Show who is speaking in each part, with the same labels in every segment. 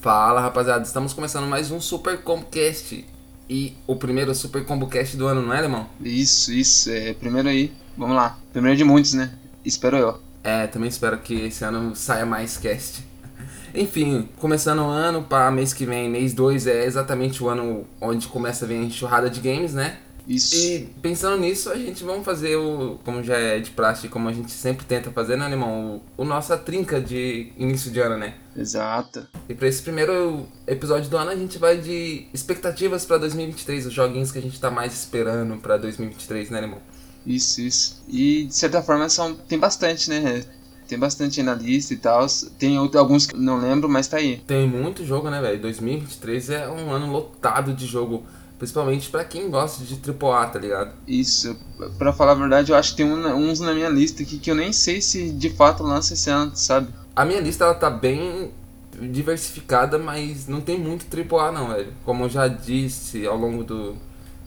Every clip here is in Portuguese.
Speaker 1: Fala rapaziada, estamos começando mais um Super Combocast. E o primeiro Super Combocast do ano, não é, Alemão?
Speaker 2: Isso, isso, é primeiro aí. Vamos lá. Primeiro de muitos, né? Espero eu.
Speaker 1: É, também espero que esse ano saia mais cast. Enfim, começando o ano, para mês que vem, mês 2 é exatamente o ano onde começa a vir a enxurrada de games, né?
Speaker 2: Isso.
Speaker 1: E pensando nisso, a gente vamos fazer o, como já é de praxe, como a gente sempre tenta fazer, né, Alemão? O, o nossa trinca de início de ano, né?
Speaker 2: Exato.
Speaker 1: E para esse primeiro episódio do ano, a gente vai de expectativas para 2023, os joguinhos que a gente tá mais esperando para 2023, né, Alemão?
Speaker 2: Isso, isso. E de certa forma são, tem bastante, né? Tem bastante aí na lista e tal. Tem outro- alguns que não lembro, mas tá aí.
Speaker 1: Tem muito jogo, né, velho? 2023 é um ano lotado de jogo, principalmente pra quem gosta de AAA, tá ligado?
Speaker 2: Isso. Pra falar a verdade, eu acho que tem uns na minha lista aqui que eu nem sei se de fato lança esse ano, sabe?
Speaker 1: A minha lista ela tá bem diversificada, mas não tem muito AAA não, velho. Como eu já disse ao longo do,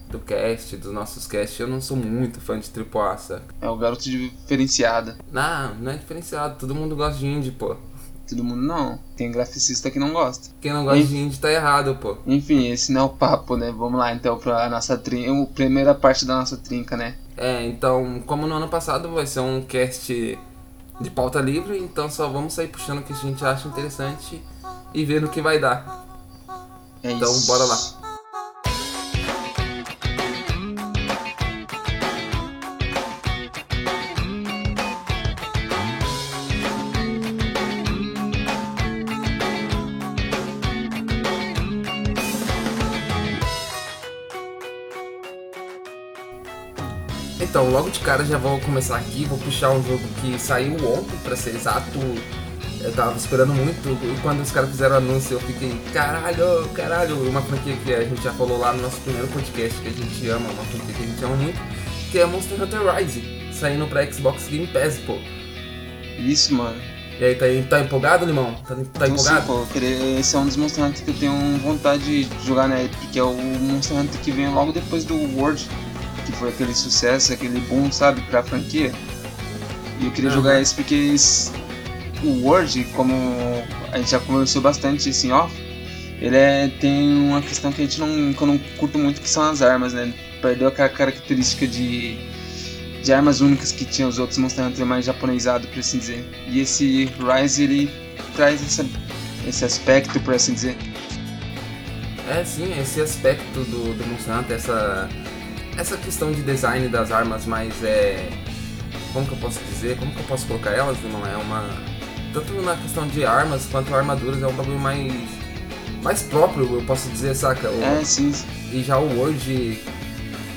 Speaker 1: do cast, dos nossos casts, eu não sou muito fã de AAA, saca?
Speaker 2: É o garoto diferenciado.
Speaker 1: Não, não é diferenciado, todo mundo gosta de indie, pô.
Speaker 2: Todo mundo não. Tem graficista que não gosta.
Speaker 1: Quem não gosta
Speaker 2: Hein?
Speaker 1: de indie tá errado, pô.
Speaker 2: Enfim, esse não é o papo, né? Vamos lá então pra nossa trinca. Primeira parte da nossa trinca, né?
Speaker 1: É, então, como no ano passado vai ser um cast de pauta livre, então só vamos sair puxando o que a gente acha interessante e ver no que vai dar.
Speaker 2: É
Speaker 1: Então,
Speaker 2: isso.
Speaker 1: bora lá. Então, logo de cara já vou começar aqui, vou puxar um jogo que saiu ontem, pra ser exato. Eu tava esperando muito e quando os caras fizeram o anúncio eu fiquei, caralho, caralho, uma franquia que a gente já falou lá no nosso primeiro podcast que a gente ama, uma franquia que a gente ama muito, que é Monster Hunter Rise, saindo pra Xbox Game Pass, pô.
Speaker 2: Isso, mano.
Speaker 1: E aí, tá, tá empolgado, Limão? Tá, tá
Speaker 2: Então, sim,
Speaker 1: empolgado?
Speaker 2: pô, esse é um dos Monster Hunter que eu tenho vontade de jogar na Epic, que é o Monster Hunter que vem logo depois do World, que foi aquele sucesso, aquele boom, sabe, pra franquia. E eu queria
Speaker 1: Aham.
Speaker 2: jogar esse porque esse- o World, como a gente já conversou bastante assim, ó, ele é, tem uma questão que a gente não, que eu não curto muito, que são as armas, né? Perdeu aquela característica de, de armas únicas que tinha os outros Monster Hunter mais japonesado, por assim dizer. E esse Rise, ele traz essa, esse aspecto, por assim dizer.
Speaker 1: É, sim, esse aspecto do, do Monster Hunter, essa, essa questão de design das armas mais é. Como que eu posso dizer? Como que eu posso colocar elas? Não é uma. Tanto na questão de armas quanto armaduras é um bagulho mais. mais próprio, eu posso dizer, saca? O-
Speaker 2: É, sim,
Speaker 1: E já o Word,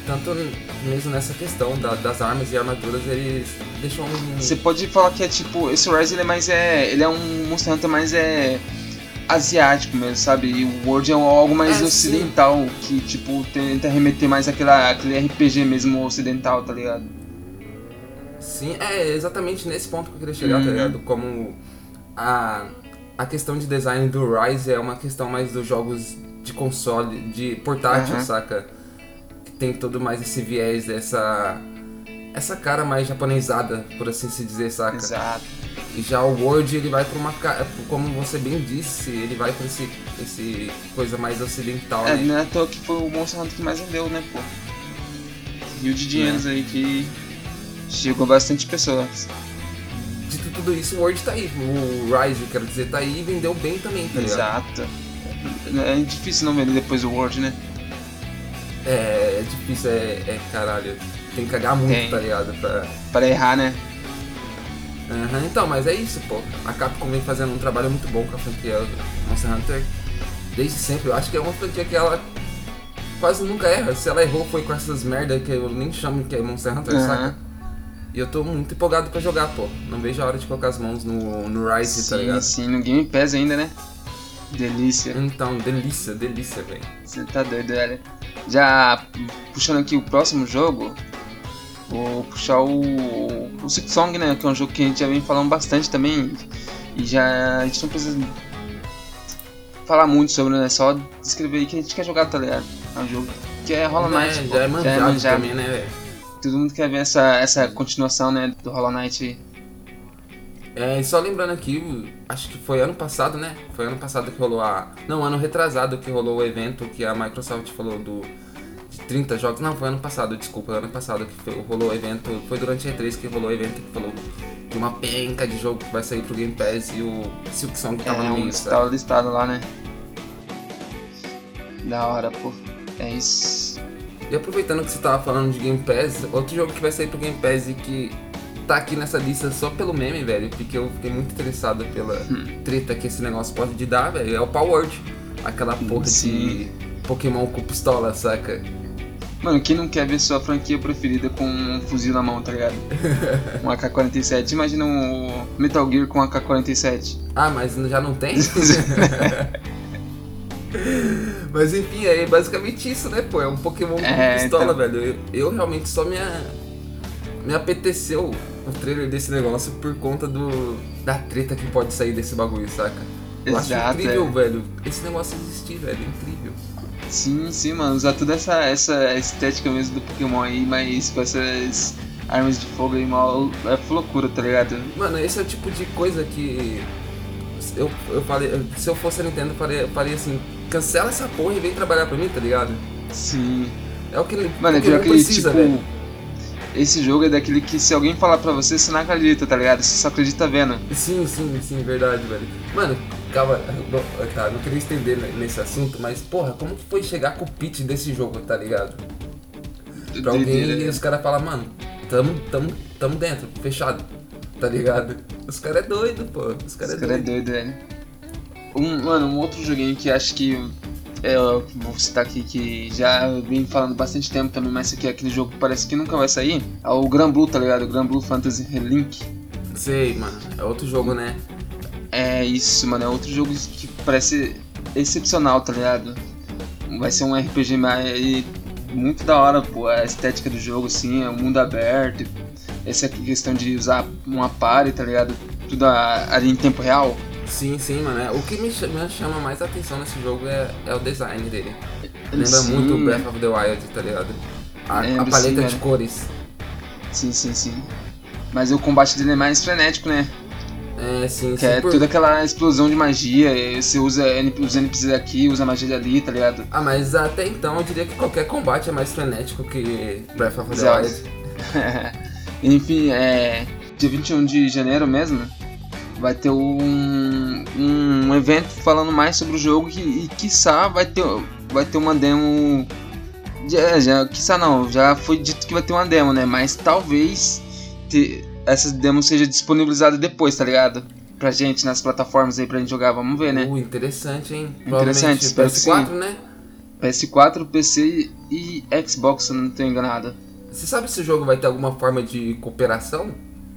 Speaker 1: tanto mesmo nessa questão da- das armas e armaduras, eles deixam um.
Speaker 2: Você pode falar que é tipo, esse Rise ele é mais é, ele é um Monster Hunter mais é asiático mesmo, sabe? E o World é algo mais
Speaker 1: É,
Speaker 2: ocidental, que tipo tenta remeter mais àquela, aquele RPG mesmo ocidental, tá ligado?
Speaker 1: Sim, é exatamente nesse ponto que eu queria chegar, tá
Speaker 2: Uhum.
Speaker 1: ligado? Como a, a questão de design do Rise é uma questão mais dos jogos de console, de portátil,
Speaker 2: Uhum.
Speaker 1: saca? Que tem todo mais esse viés, dessa essa cara mais japonesada, por assim se dizer, saca?
Speaker 2: Exato.
Speaker 1: E já o World ele vai pra uma como você bem disse, ele vai pra esse, esse coisa mais ocidental,
Speaker 2: É,
Speaker 1: né?
Speaker 2: não é à toa que foi o Monster Hunter que mais vendeu, né, pô? Rio de dinheiros
Speaker 1: É.
Speaker 2: aí que chegou bastante pessoas.
Speaker 1: Dito tudo isso, o World tá aí. O Rise, quero dizer, tá aí e vendeu bem também, tá ligado?
Speaker 2: Exato. É difícil não vender depois do World, né?
Speaker 1: É, é difícil, é, é caralho. Tem que cagar muito,
Speaker 2: Tem.
Speaker 1: tá ligado? Pra...
Speaker 2: Para errar, né?
Speaker 1: Aham, então, mas é isso, pô. A Capcom vem fazendo um trabalho muito bom com a franquia Monster Hunter desde sempre. Eu acho que é uma franquia que ela quase nunca erra. Se ela errou foi com essas merda que eu nem chamo que é Monster Hunter,
Speaker 2: Aham.
Speaker 1: saca? E eu tô muito empolgado pra jogar, pô. Não vejo a hora de colocar as mãos no, no Rise, tá
Speaker 2: Sim,
Speaker 1: ligado?
Speaker 2: sim, no Game Pass ainda, né? Delícia.
Speaker 1: Então, delícia, delícia, velho.
Speaker 2: Você tá doido, velho. Já puxando aqui o próximo jogo, vou puxar o, o Six Song, né? Que é um jogo que a gente já vem falando bastante também. E já a gente não precisa falar muito sobre, né? Só descrever que a gente quer jogar, tá ligado? É um jogo que é Hollow Knight.
Speaker 1: É,
Speaker 2: pô.
Speaker 1: já é manjado, também, né, velho?
Speaker 2: Todo mundo quer ver essa, essa continuação, né? Do Hollow Knight.
Speaker 1: É, e só lembrando aqui, acho que foi ano passado, né? Foi ano passado que rolou a. Não, ano retrasado que rolou o evento que a Microsoft falou do. De 30 jogos. Não, foi ano passado, desculpa, ano passado que foi, rolou o evento. Foi durante a E3 que rolou o evento que falou de uma penca de jogo que vai sair pro Game Pass e o Silk Song tava
Speaker 2: é,
Speaker 1: no meio.
Speaker 2: Tava listado lá, né? Da hora, pô. É isso.
Speaker 1: E aproveitando que você tava falando de Game Pass, outro jogo que vai sair pro Game Pass e que tá aqui nessa lista só pelo meme, velho, porque eu fiquei muito interessado pela hum. treta que esse negócio pode te dar, velho, é o Power Word. Aquela porra Sim. de Pokémon com pistola, saca?
Speaker 2: Mano, quem não quer ver sua franquia preferida com um fuzil na mão, tá ligado? um AK-47. Imagina um Metal Gear com um AK-47.
Speaker 1: Ah, mas já não tem? mas enfim, é basicamente isso, né, pô? É um Pokémon com é, pistola, então... velho. Eu, eu, realmente só me, me apeteceu o trailer desse negócio por conta do da treta que pode sair desse bagulho, saca? Eu Exato, acho incrível, é. velho. Esse negócio existir, velho. Incrível.
Speaker 2: Sim, sim, mano. Usar toda essa, essa estética mesmo do Pokémon aí, mas com essas armas de fogo aí mal. É loucura, tá ligado?
Speaker 1: Mano, esse é o tipo de coisa que. Eu, eu falei, se eu fosse a Nintendo, eu faria, eu faria assim, cancela essa porra e vem trabalhar pra mim, tá ligado?
Speaker 2: Sim.
Speaker 1: É o que ele,
Speaker 2: Mano,
Speaker 1: é pior
Speaker 2: que precisa, tipo, velho esse jogo é daquele que se alguém falar pra você, você não acredita, tá ligado? Você só acredita vendo.
Speaker 1: Sim, sim, sim, verdade, velho. Mano, calma, tá, não queria estender nesse assunto, mas porra, como que foi chegar com o pitch desse jogo, tá ligado? Pra alguém e os caras falam, mano, tamo, tamo, tamo dentro, fechado, tá ligado? Os caras é doido, pô. Os caras é
Speaker 2: cara é doido, velho. Um, mano, um outro joguinho que acho que é, eu vou citar aqui que já vim falando bastante tempo também, mas esse aqui é aquele jogo que parece que nunca vai sair. É o Gran Blue, tá ligado? O Gran Blue Fantasy Relink.
Speaker 1: Sei, mano. É outro jogo, né?
Speaker 2: É isso, mano. É outro jogo que parece excepcional, tá ligado? Vai ser um RPG mais muito da hora, pô. A estética do jogo, assim, é um mundo aberto. Essa questão de usar uma party, tá ligado? Tudo ali em tempo real.
Speaker 1: Sim, sim, mano. É, o que me chama mais atenção nesse jogo é, é o design dele. Lembra sim. muito Breath of the Wild, tá ligado? A, a paleta sim, de cores.
Speaker 2: Sim, sim, sim. Mas o combate dele é mais frenético, né?
Speaker 1: É, sim,
Speaker 2: que sim. é por... toda aquela explosão de magia. Você usa os NPCs aqui, usa magia ali, tá ligado?
Speaker 1: Ah, mas até então eu diria que qualquer combate é mais frenético que Breath of the. Wild.
Speaker 2: Enfim, é. Dia 21 de janeiro mesmo, vai ter um, um evento falando mais sobre o jogo e, e quiçá vai ter, vai ter uma demo. Já, já, quiçá não, já foi dito que vai ter uma demo, né? Mas talvez te, essa demo seja disponibilizada depois, tá ligado? Pra gente nas plataformas aí pra gente jogar, vamos ver, né?
Speaker 1: Uh, interessante, hein?
Speaker 2: Interessante,
Speaker 1: PS4, né?
Speaker 2: PS4, PC e Xbox, se eu não estou enganado.
Speaker 1: Você sabe se o jogo vai ter alguma forma de cooperação?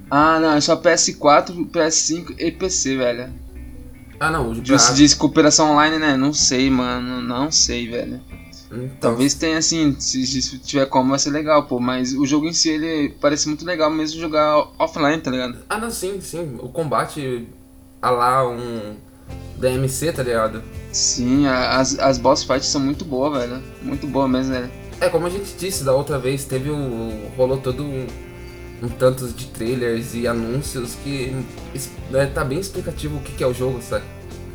Speaker 2: Ah, não, é só PS4, PS5 e PC, velho.
Speaker 1: Ah, não, o
Speaker 2: Você diz cooperação online, né? Não sei, mano. Não sei, velho. Então... Talvez tenha assim, se, se, tiver como vai ser legal, pô. Mas o jogo em si, ele parece muito legal mesmo jogar offline, tá ligado?
Speaker 1: Ah, não, sim, sim. O combate a lá um DMC, tá ligado?
Speaker 2: Sim, as, as boss fights são muito boas, velho. Muito boa mesmo, né?
Speaker 1: É, como a gente disse da outra vez, teve o. rolou todo um um tanto de trailers e anúncios que né, tá bem explicativo o que, que é o jogo, sabe?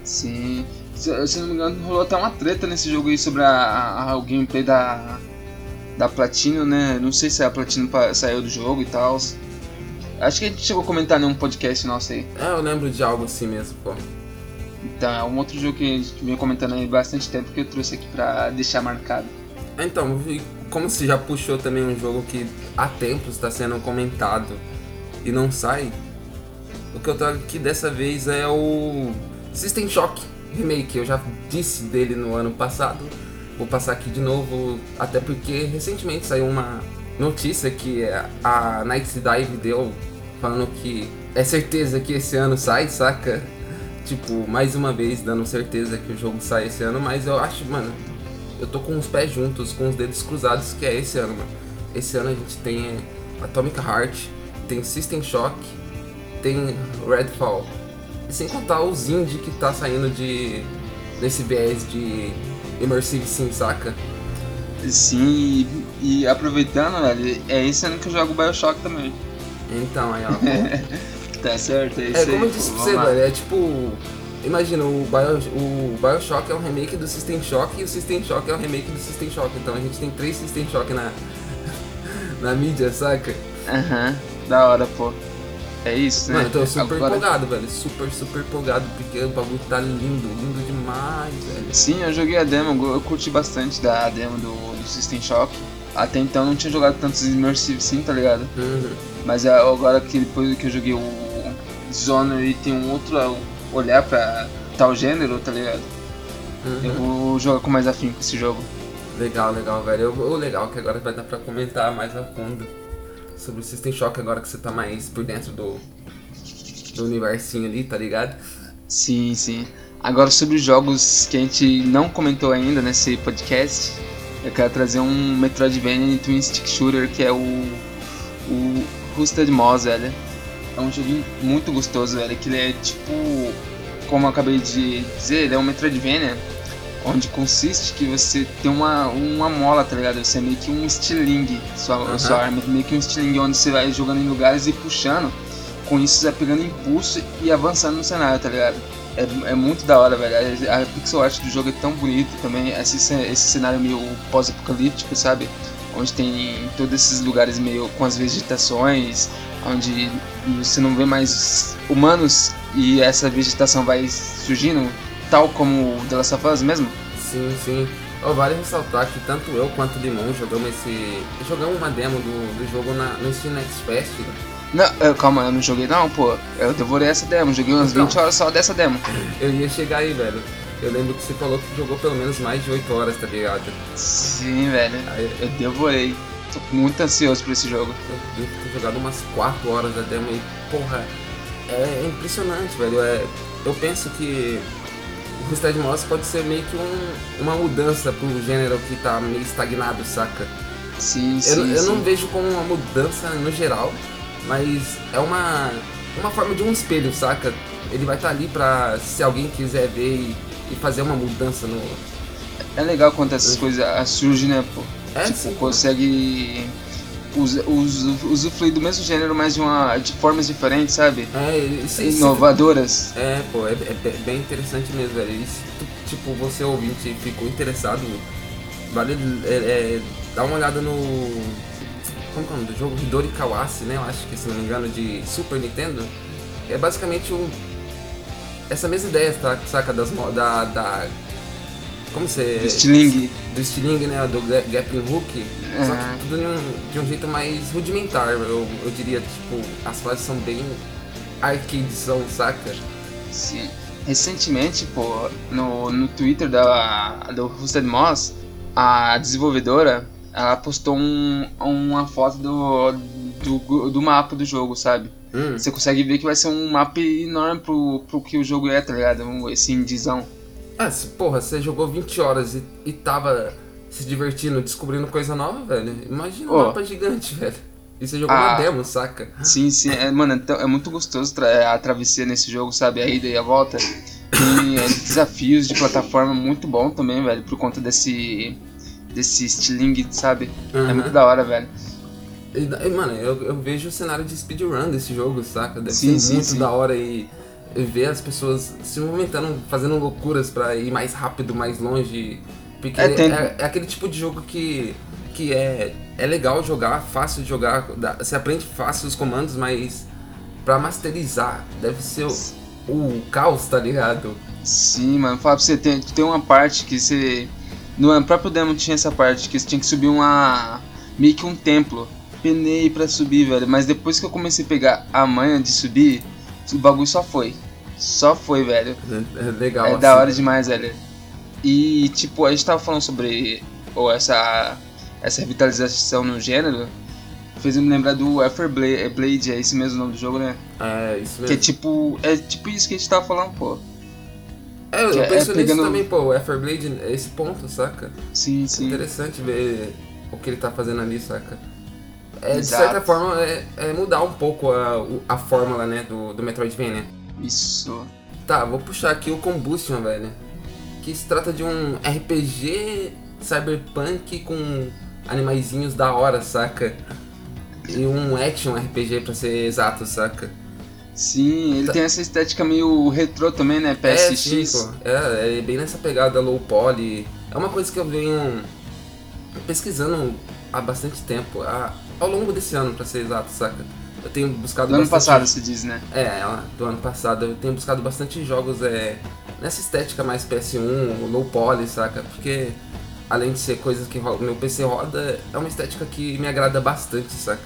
Speaker 2: Sim. Se, se não me engano, rolou até uma treta nesse jogo aí sobre a, a, o gameplay da, da Platino, né? Não sei se a Platino saiu do jogo e tal. Acho que a gente chegou a comentar num podcast nosso aí.
Speaker 1: É, eu lembro de algo assim mesmo, pô.
Speaker 2: Então, é um outro jogo que a gente vinha comentando aí bastante tempo que eu trouxe aqui pra deixar marcado.
Speaker 1: Então, como se já puxou também um jogo que há tempos está sendo comentado e não sai, o que eu trago aqui dessa vez é o System Shock Remake. Eu já disse dele no ano passado, vou passar aqui de novo, até porque recentemente saiu uma notícia que a Night Dive deu falando que é certeza que esse ano sai, saca? Tipo, mais uma vez dando certeza que o jogo sai esse ano, mas eu acho, mano, eu tô com os pés juntos, com os dedos cruzados, que é esse ano, mano. Esse ano a gente tem Atomic Heart, tem System Shock, tem Redfall. Sem contar os indie que tá saindo de desse viés de Immersive Sim, saca?
Speaker 2: Sim, e, e aproveitando, velho, é esse ano que eu jogo Bioshock também.
Speaker 1: Então, aí ó.
Speaker 2: Tá certo, é isso
Speaker 1: É
Speaker 2: aí.
Speaker 1: como eu disse pra você, velho, é tipo. Imagina, o, Bio, o Bioshock é um remake do System Shock e o System Shock é um remake do System Shock. Então a gente tem três System Shock na, na mídia, saca?
Speaker 2: Aham, da hora, pô. É isso, né?
Speaker 1: Mano, eu tô super
Speaker 2: Agora-
Speaker 1: empolgado, velho. Super, super empolgado, porque o bagulho tá lindo, lindo demais, velho.
Speaker 2: Sim, eu joguei a demo, eu curti bastante da demo do, do System Shock. Até então eu não tinha jogado tantos Immersive Sim, tá ligado?
Speaker 1: Uhum.
Speaker 2: Mas é, agora que depois que eu joguei o Dishonored e tem um outro olhar pra tal gênero, tá ligado?
Speaker 1: uhum.
Speaker 2: Eu vou jogar com mais afinco esse jogo.
Speaker 1: Legal, legal, velho. O legal é que agora vai dar pra comentar mais a fundo sobre o System Shock agora que você tá mais por dentro do, do universinho ali, tá ligado?
Speaker 2: Sim, sim. Agora sobre os jogos que a gente não comentou ainda nesse podcast, eu quero trazer um Metroidvania Twin Stick Shooter que é o, o Rusted Moss, velho. É um joguinho muito gostoso, velho, que ele é tipo, como eu acabei de dizer, ele é um Metroidvania onde consiste que você tem uma, uma mola, tá ligado? Você é meio que um estilingue, sua,
Speaker 1: Aham.
Speaker 2: sua arma é meio que um estilingue onde você vai jogando em lugares e puxando com isso você vai pegando impulso e avançando no cenário, tá ligado? É, é muito da hora, velho. A, a pixel art do jogo é tão bonito também. Esse, esse cenário meio pós-apocalíptico, sabe? Onde tem todos esses lugares meio com as vegetações, onde você não vê mais humanos e essa vegetação vai surgindo, tal como o The Last of Us mesmo.
Speaker 1: Sim, sim. Oh, vale ressaltar que tanto eu quanto o Limão jogamos esse. Jogamos uma demo do, do jogo na, no Steam Next Fest.
Speaker 2: Não, eu- calma, eu não joguei não, pô. Eu devorei essa demo, joguei umas
Speaker 1: Então.
Speaker 2: 20 horas só dessa demo.
Speaker 1: Eu ia chegar aí, velho. Eu lembro que você falou que jogou pelo menos mais de 8 horas, tá ligado?
Speaker 2: Sim, velho.
Speaker 1: Aí
Speaker 2: Eu devorei. Tô muito ansioso por esse jogo.
Speaker 1: eu devo ter jogado umas 4 horas da demo e, porra, é impressionante, velho. É, eu penso que o Rusted Moss pode ser meio que um, uma mudança pro gênero que tá meio estagnado, saca?
Speaker 2: Sim,
Speaker 1: Eu,
Speaker 2: sim.
Speaker 1: eu não
Speaker 2: sim.
Speaker 1: vejo como uma mudança no geral, mas é uma, uma forma de um espelho, saca? Ele vai estar ali pra se alguém quiser ver e, e fazer uma mudança no.
Speaker 2: É legal quando essas coisas surgem, né, pô?
Speaker 1: É,
Speaker 2: tipo,
Speaker 1: sim.
Speaker 2: consegue usa- usufruir do mesmo gênero, mas de, uma, de formas diferentes, sabe?
Speaker 1: É, isso, isso-
Speaker 2: Inovadoras.
Speaker 1: É, pô, é, é be- bem interessante mesmo, tu, tipo, você ouvinte ficou interessado, vale é, é, dar uma olhada no. Como que é o nome do jogo? Hidori Kawase, né? Eu acho que, se não me engano, de Super Nintendo. É basicamente um. Essa mesma ideia, tá? Saca? Das, da, da. Como você.
Speaker 2: Stiling.
Speaker 1: Do Stiling, né? Do ga- Grappling Hook. Só
Speaker 2: Aham.
Speaker 1: que tudo de um, de um jeito mais rudimentar, eu, eu diria. Tipo, as fases são bem arcadezão, saca?
Speaker 2: Sim. Recentemente, pô, no, no Twitter da, do Rusted Moss, a desenvolvedora, ela postou um, uma foto do, do, do mapa do jogo, sabe?
Speaker 1: Hum.
Speaker 2: Você consegue ver que vai ser um mapa enorme pro, pro que o jogo é, tá ligado? Um- Esse indizão.
Speaker 1: Ah, se, porra, você jogou 20 horas e, e tava se divertindo, descobrindo coisa nova, velho. Imagina um
Speaker 2: Ô.
Speaker 1: mapa gigante, velho. E você jogou
Speaker 2: Ah.
Speaker 1: uma demo, saca?
Speaker 2: Sim, sim, é, mano, é, é muito gostoso tra- a travessia nesse jogo, sabe? A ida e a volta. Tem é, desafios de plataforma muito bom também, velho, por conta desse. desse estilingue, sabe? É
Speaker 1: Aham.
Speaker 2: muito da hora, velho.
Speaker 1: E, e, mano, eu, eu vejo o cenário de speedrun desse jogo, saca? Deve
Speaker 2: Sim,
Speaker 1: ser
Speaker 2: sim,
Speaker 1: muito
Speaker 2: sim.
Speaker 1: da hora e, e ver as pessoas se movimentando, fazendo loucuras pra ir mais rápido, mais longe. Porque
Speaker 2: É,
Speaker 1: é,
Speaker 2: tem-
Speaker 1: é aquele tipo de jogo que, que é, é legal jogar, fácil de jogar, dá- você aprende fácil os comandos, mas pra masterizar deve ser o, o caos, tá ligado?
Speaker 2: Sim, mano, fala pra você, tem, tem uma parte que você. No próprio demo tinha essa parte que você tinha que subir uma. meio que um templo. Penei pra subir, velho. Mas depois que eu comecei a pegar a manha de subir, o bagulho só foi. Só foi, velho.
Speaker 1: É, é legal.
Speaker 2: É da
Speaker 1: assim.
Speaker 2: hora demais, velho. E tipo, a gente tava falando sobre ou essa essa revitalização no gênero. Fez me lembrar do Ether Blade, Blade, é esse mesmo nome do jogo, né?
Speaker 1: É, isso
Speaker 2: Que é
Speaker 1: mesmo.
Speaker 2: tipo. É tipo isso que a gente tava falando, pô.
Speaker 1: É, eu
Speaker 2: é-
Speaker 1: penso
Speaker 2: é
Speaker 1: nisso
Speaker 2: pegando-
Speaker 1: também, pô, o Everblade é esse ponto, saca?
Speaker 2: Sim, sim.
Speaker 1: Interessante ver o que ele tá fazendo ali, saca? É, de
Speaker 2: Exato.
Speaker 1: certa forma, é, é mudar um pouco a, a fórmula, né, do, do Metroidvania.
Speaker 2: Isso.
Speaker 1: Tá, vou puxar aqui o Combustion, velho. Que se trata de um RPG cyberpunk com animaizinhos da hora, saca? E um action RPG pra ser exato, saca?
Speaker 2: Sim, ele
Speaker 1: Tá.
Speaker 2: tem essa estética meio retrô também, né?
Speaker 1: É,
Speaker 2: PSX.
Speaker 1: sim, pô. É, é bem nessa pegada low poly. É uma coisa que eu venho pesquisando há bastante tempo. há- ao longo desse ano, pra ser exato, saca? Eu tenho buscado
Speaker 2: Do ano passado, se diz, né?
Speaker 1: É, do ano passado. Eu tenho buscado bastante jogos é, nessa estética mais PS1, low poly, saca? Porque além de ser coisas que meu PC roda, é uma estética que me agrada bastante, saca?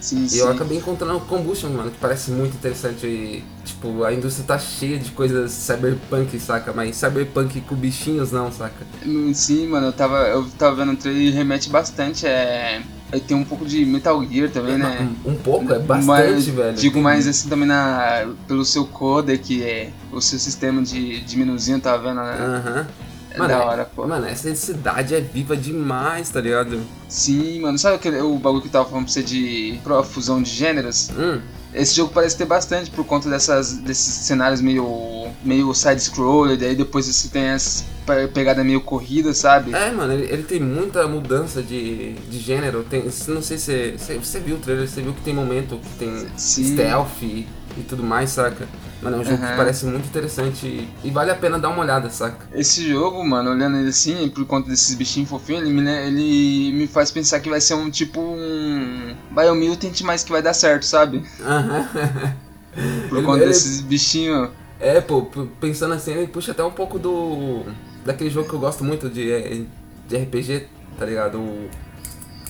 Speaker 2: Sim,
Speaker 1: E
Speaker 2: sim.
Speaker 1: eu acabei encontrando o Combustion, mano, que parece muito interessante. E, tipo, a indústria tá cheia de coisas cyberpunk, saca? Mas cyberpunk com bichinhos não, saca?
Speaker 2: Hum, Sim, mano, eu tava, eu tava vendo o trailer e remete bastante. É... Aí tem um pouco de Metal Gear também, né?
Speaker 1: Um, um pouco, é bastante,
Speaker 2: Mas,
Speaker 1: velho.
Speaker 2: Digo
Speaker 1: Tem-
Speaker 2: mais assim também na, pelo seu codec, é, o seu sistema de, de menuzinho, tá vendo, né?
Speaker 1: Aham.
Speaker 2: É
Speaker 1: Mano,
Speaker 2: da
Speaker 1: é-
Speaker 2: hora, pô.
Speaker 1: Mano, essa cidade é viva demais, tá ligado?
Speaker 2: Sim, mano, sabe aquele, o bagulho que eu tava falando pra você de profusão de gêneros?
Speaker 1: Hum,
Speaker 2: Esse jogo parece ter bastante por conta dessas, desses cenários meio, meio side-scroller, daí depois você tem essa pe- pegada meio corrida, sabe?
Speaker 1: É, mano, ele, ele tem muita mudança de, de gênero. Tem, não sei se você, você viu o trailer, você viu que tem momento que tem
Speaker 2: Sim.
Speaker 1: stealth e, e tudo mais, saca? Mano, é um jogo que
Speaker 2: Aham.
Speaker 1: parece muito interessante e, e vale a pena dar uma olhada, saca?
Speaker 2: Esse jogo, mano, olhando ele assim, por conta desses bichinhos fofinhos, ele me, le- ele me faz pensar que vai ser um tipo um Biomutant, mas que vai dar certo, sabe?
Speaker 1: Aham.
Speaker 2: Por
Speaker 1: Ele-
Speaker 2: conta
Speaker 1: ele-
Speaker 2: desses bichinhos.
Speaker 1: É, pô, pensando assim, ele puxa até um pouco do. daquele jogo que eu gosto muito de, eh, de RPG, tá ligado? O,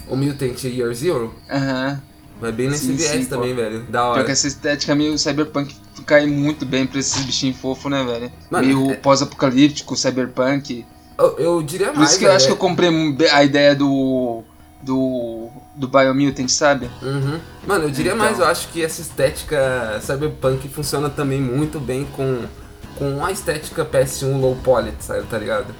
Speaker 1: o Mutant Year Zero.
Speaker 2: Aham.
Speaker 1: Vai bem nesse
Speaker 2: Sim,
Speaker 1: viés
Speaker 2: sim, pô.
Speaker 1: também, velho. Da hora.
Speaker 2: que essa estética meio cyberpunk cai muito bem pra esses bichinhos fofos, né, velho?
Speaker 1: Mano,
Speaker 2: meio
Speaker 1: é-
Speaker 2: pós-apocalíptico, cyberpunk.
Speaker 1: Eu, eu diria
Speaker 2: Por
Speaker 1: mais.
Speaker 2: isso que eu acho que eu
Speaker 1: é-
Speaker 2: comprei a ideia do. do. do Biomutant, sabe?
Speaker 1: Uhum. Mano, eu diria
Speaker 2: Então.
Speaker 1: mais, eu acho que essa estética cyberpunk funciona também muito bem com, com a estética PS1 low poly, sabe, tá ligado?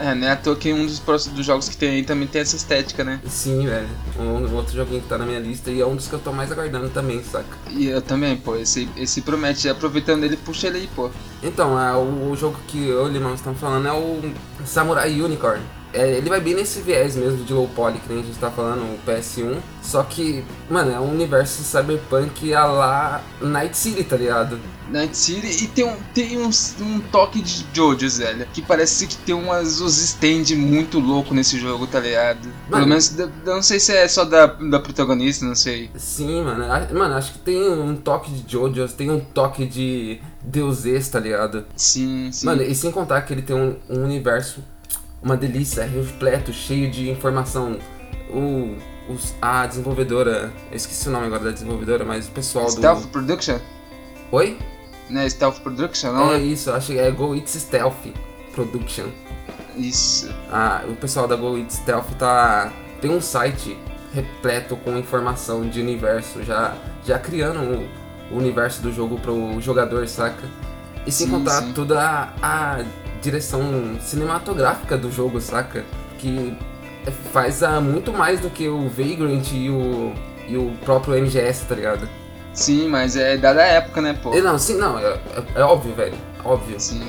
Speaker 2: É, né? À toa que um dos próximos dos jogos que tem aí também tem essa estética, né?
Speaker 1: Sim, velho. Um outro joguinho que tá na minha lista e é um dos que eu tô mais aguardando também, saca?
Speaker 2: E eu também, pô, esse, esse promete, aproveitando ele, puxa ele aí, pô.
Speaker 1: Então, é, o, o jogo que eu e o Limão estão falando é o Samurai Unicorn. É, ele vai bem nesse viés mesmo de low poly, que nem a gente tá falando, o PS1. Só que, mano, é um universo cyberpunk a lá Night City, tá ligado?
Speaker 2: Night City e tem um, tem um, um toque de Jojo's, velho. Que parece que tem umas, uns stand muito louco nesse jogo, tá ligado?
Speaker 1: Mano.
Speaker 2: Pelo menos, não sei se é só da, da protagonista, não sei.
Speaker 1: Sim, mano. Mano, acho que tem um toque de JoJo's, tem um toque de Deus Ex, tá ligado?
Speaker 2: Sim, sim.
Speaker 1: Mano, e sem contar que ele tem um, um universo, uma delícia, repleto, cheio de informação. O, os- a desenvolvedora, eu esqueci o nome agora da desenvolvedora, mas o pessoal
Speaker 2: Stealth
Speaker 1: do...
Speaker 2: Production?
Speaker 1: Oi?
Speaker 2: Né? Stealth Production, não
Speaker 1: é
Speaker 2: é?
Speaker 1: isso, acho que é Go It's Stealth Production.
Speaker 2: Isso.
Speaker 1: Ah, o pessoal da Go It's Stealth tá. tem um site repleto com informação de universo, já, já criando o, o universo do jogo pro jogador, saca? E sem
Speaker 2: Sim,
Speaker 1: contar
Speaker 2: sim.
Speaker 1: toda a, a direção cinematográfica do jogo, saca? Que faz ah, muito mais do que o Vagrant e o, e o próprio MGS, tá ligado?
Speaker 2: Sim, mas é dada a época, né, pô?
Speaker 1: E não, sim, não, é, é- é óbvio, velho, óbvio.
Speaker 2: Sim.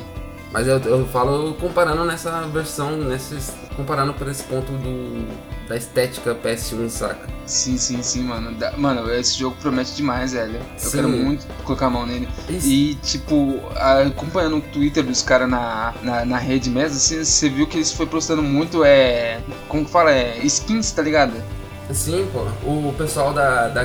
Speaker 1: Mas eu, eu falo comparando nessa versão, nesses, comparando por esse ponto do, da estética PS1, saca?
Speaker 2: Sim, sim, sim, mano. Da- mano, esse jogo promete demais, velho. Eu
Speaker 1: Sim.
Speaker 2: quero muito colocar a mão nele.
Speaker 1: Isso.
Speaker 2: E, tipo, acompanhando o Twitter dos caras na, na, na rede mesmo, assim, você viu que eles foi postando muito, é. Como que fala? É skins, tá ligado?
Speaker 1: Sim, pô. O pessoal da, da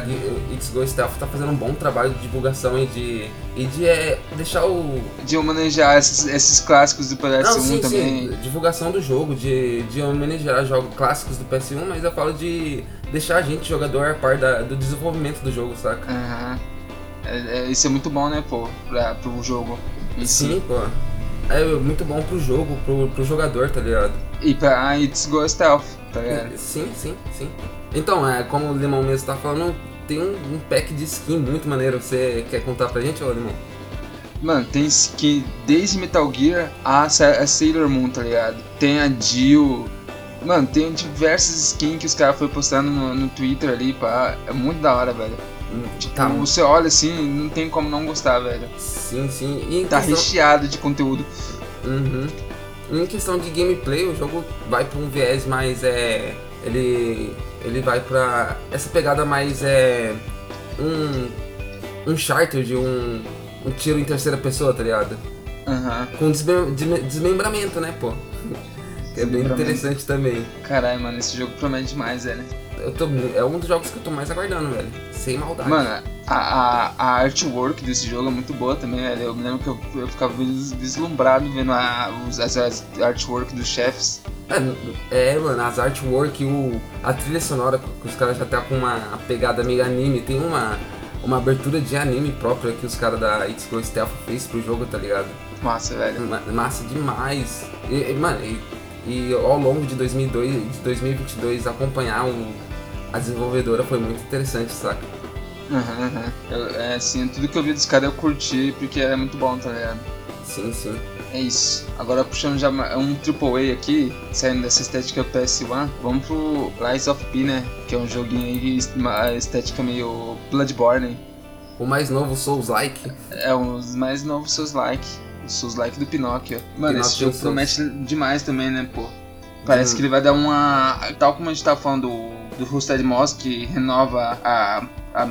Speaker 1: It's Go Stealth tá fazendo um bom trabalho de divulgação e de, e de é, deixar o.
Speaker 2: De homenagear esses, esses clássicos do PS1
Speaker 1: Não, sim,
Speaker 2: também.
Speaker 1: sim. Divulgação do jogo, de, de homenagear jogos clássicos do PS1, mas eu falo de deixar a gente, jogador, a par da, do desenvolvimento do jogo, saca?
Speaker 2: Aham. É, é, isso é muito bom, né, pô, pra, pro jogo. em si.
Speaker 1: Sim, pô. É muito bom pro jogo, pro, pro jogador, tá ligado?
Speaker 2: E pra ah, It's Go Stealth, tá ligado?
Speaker 1: Sim, sim, sim. Então, é, como o Limão mesmo tá falando, tem um, um pack de skin muito maneiro. Você quer contar pra gente, ô Limão?
Speaker 2: Mano, tem skin desde Metal Gear a, Sa- a Sailor Moon, tá ligado? Tem a Jill. Mano, tem diversas skins que os caras foram postando no, no Twitter ali, pá. É muito da hora, velho. Tipo,
Speaker 1: Tá.
Speaker 2: você olha assim, não tem como não gostar, velho.
Speaker 1: Sim, sim. E
Speaker 2: Tá
Speaker 1: questão...
Speaker 2: recheado de conteúdo.
Speaker 1: Uhum. Em questão de gameplay, o jogo vai pra um viés mais é. Ele. Ele vai pra. Essa pegada mais é. Um. um charter de um, um tiro em terceira pessoa, tá ligado?
Speaker 2: Aham.
Speaker 1: Com desmem- desme- desmembramento, né, pô? Que é bem interessante também.
Speaker 2: Caralho, mano, esse jogo promete demais, velho.
Speaker 1: Eu tô, é um dos jogos que eu tô mais aguardando, velho. Sem maldade.
Speaker 2: Mano, a, a, a artwork desse jogo é muito boa também, velho. Eu me lembro que eu, eu ficava vislumbrado vendo a, os, as, as artwork dos chefes.
Speaker 1: É, é, mano, as artwork, o, a trilha sonora, que os caras já tá com uma pegada meio anime. Tem uma, uma abertura de anime própria que os caras da It's Go Stealth fez pro jogo, tá ligado?
Speaker 2: Massa, velho.
Speaker 1: Ma- Massa demais. E, e, mano, e, e ao longo de, 2002, de 2022 acompanhar o, a desenvolvedora foi muito interessante, saca?
Speaker 2: Aham. Eu- É assim, tudo que eu vi dos caras eu curti porque é muito bom, tá ligado?
Speaker 1: Sim, sim.
Speaker 2: É isso. Agora puxando já um AAA aqui, saindo dessa estética PS1, vamos pro Lies of P, né? Que é um joguinho aí, uma estética meio Bloodborne.
Speaker 1: O mais novo Souls-like.
Speaker 2: É um dos mais novos seus like. Os seus like do Pinóquio. Mano, esse
Speaker 1: Pinóquio
Speaker 2: jogo promete demais também, né, pô? Parece
Speaker 1: Hum.
Speaker 2: que ele vai dar uma. Tal como a gente tava falando do, Rusted Moss, que renova a, a-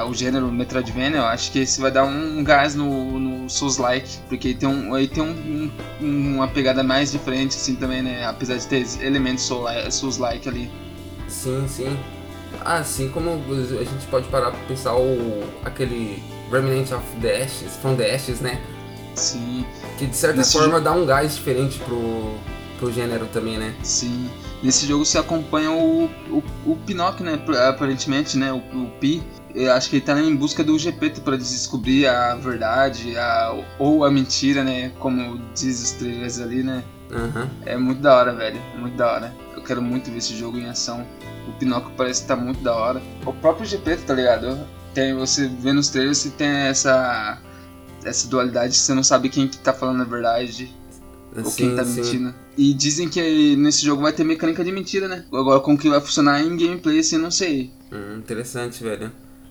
Speaker 2: a- o gênero Metroidvania, eu acho que esse vai dar um gás no, no Souls-like, porque ele tem, um, ele tem um- um- uma pegada mais diferente, assim, também, né? Apesar de ter elementos Soul- Souls-like ali.
Speaker 1: Sim, sim. Assim como a gente pode parar pra pensar o, aquele Remnant of the Ashes, From the Ashes, né?
Speaker 2: Sim,
Speaker 1: Que de certa
Speaker 2: Nesse
Speaker 1: forma dá um gás diferente pro, pro gênero também, né?
Speaker 2: sim. Nesse jogo você acompanha o, o, o Pinóquio, né? Aparentemente, né? O, o Pi. Eu acho que ele tá em busca do Gepeto para descobrir a verdade a, ou a mentira, né? Como diz os trailers ali, né?
Speaker 1: Aham.
Speaker 2: É muito da hora, velho. Muito da hora. Eu quero muito ver esse jogo em ação. O Pinóquio parece que tá muito da hora. O próprio Gepeto, tá ligado? Tem, você vê nos trailers você tem essa. Essa dualidade, você não sabe quem que tá falando a verdade ou quem tá
Speaker 1: sim.
Speaker 2: mentindo. E dizem que nesse jogo vai ter mecânica de mentira, né? Agora como que vai funcionar em gameplay, assim, não sei.
Speaker 1: Hum, interessante, velho.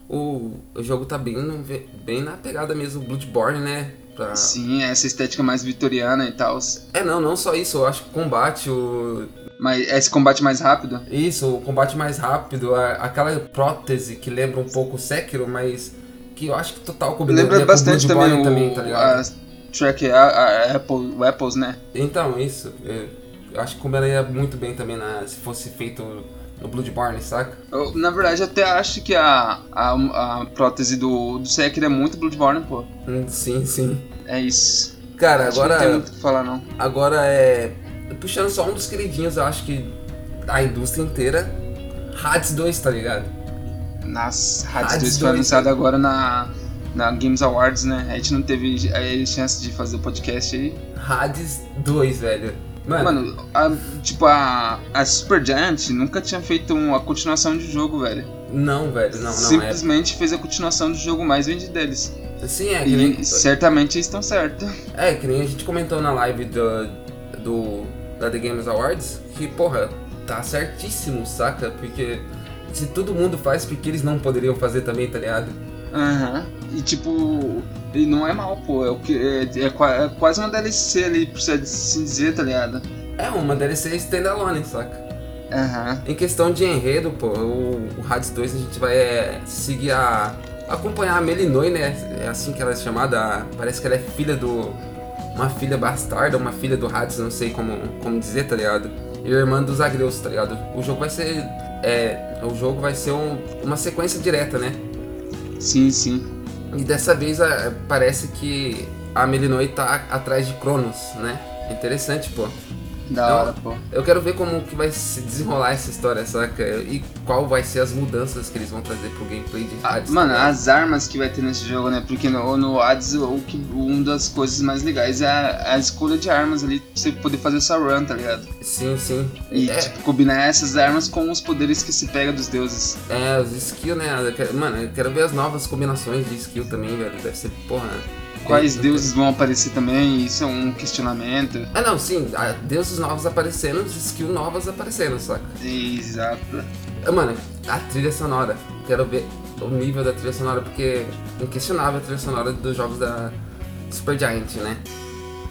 Speaker 1: O, o jogo tá bem, bem na pegada mesmo Bloodborne, né? Pra...
Speaker 2: Sim, essa estética mais vitoriana e tal.
Speaker 1: É, não, não só isso. Eu acho que o combate, o,
Speaker 2: Mas esse combate mais rápido.
Speaker 1: Isso, o combate mais rápido, a- aquela prótese que lembra um pouco o Sekiro, mas que eu acho que total combinaria
Speaker 2: Lembra
Speaker 1: com
Speaker 2: bastante
Speaker 1: Bloodborne
Speaker 2: também, o,
Speaker 1: tá ligado?
Speaker 2: a track, a, a Apple, o Apples, né?
Speaker 1: Então, isso, eu, eu acho que combinaria muito bem também na, se fosse feito no Bloodborne, saca?
Speaker 2: Eu, na verdade, até acho que a, a, a prótese do, do Sekiro é muito Bloodborne, pô.
Speaker 1: Hum, sim, sim.
Speaker 2: É isso.
Speaker 1: Cara,
Speaker 2: Acho que não tem
Speaker 1: agora,
Speaker 2: muito o que falar, não.
Speaker 1: agora é. Puxando só um dos queridinhos, eu acho que a indústria inteira, Hades 2, tá ligado?
Speaker 2: Nas
Speaker 1: Hades
Speaker 2: Hades 2 foi
Speaker 1: 2,
Speaker 2: anunciado agora na, na Games Awards, né? A gente não teve a chance de fazer o podcast aí.
Speaker 1: Hades 2, velho. Mano,
Speaker 2: Mano, a- tipo, a, a Super Giant nunca tinha feito uma continuação de jogo, velho.
Speaker 1: não, velho, não, não.
Speaker 2: Simplesmente fez a continuação do jogo mais vendido deles.
Speaker 1: É, sim, é que
Speaker 2: E
Speaker 1: nem.
Speaker 2: certamente eles estão certos.
Speaker 1: É, que nem a gente comentou na live do, do da The Games Awards, que, porra, tá certíssimo, saca? Porque se todo mundo faz, porque eles não poderiam fazer também, tá ligado?
Speaker 2: Aham. E tipo, e não é mal, pô. É, o que, é, é é quase uma DLC ali, precisa de se dizer, tá ligado?
Speaker 1: É uma DLC standalone, saca?
Speaker 2: Aham.
Speaker 1: Em questão de enredo, pô, o, o Hades 2 a gente vai é, seguir a. acompanhar a Melinoi, né? É assim que ela é chamada. Parece que ela é filha do. Uma filha bastarda, uma filha do Hades, não sei como, como dizer, tá ligado? E irmã dos Agreus, tá ligado? O jogo vai ser. É, o jogo vai ser um- uma sequência direta, né?
Speaker 2: Sim, sim.
Speaker 1: E dessa vez a- parece que a Melinoi tá atrás de Cronos, né? Interessante, pô.
Speaker 2: Da
Speaker 1: Então,
Speaker 2: hora, pô.
Speaker 1: Eu quero ver como que vai se desenrolar essa história, saca? E qual vai ser as mudanças que eles vão trazer pro gameplay de
Speaker 2: Ah,
Speaker 1: Hades.
Speaker 2: Mano,
Speaker 1: tá ligado?
Speaker 2: as armas que vai ter nesse jogo, né? Porque no, no Hades, o que, uma das coisas mais legais é a, a escolha de armas ali, pra você poder fazer essa run, tá ligado?
Speaker 1: Sim, sim.
Speaker 2: E,
Speaker 1: é,
Speaker 2: tipo, combinar essas armas com os poderes que se pega dos deuses.
Speaker 1: é, os skills, né? Mano, eu quero ver as novas combinações de skill também, velho. Deve ser, porra.
Speaker 2: Quais deuses vão aparecer também, isso é um questionamento.
Speaker 1: Ah, não, sim. ah, Deuses novos aparecendo, skills novas aparecendo, saca?
Speaker 2: Exato.
Speaker 1: Ah, Mano, a trilha sonora. Quero ver o nível da trilha sonora, porque inquestionável a trilha sonora dos jogos da Super Giant, né?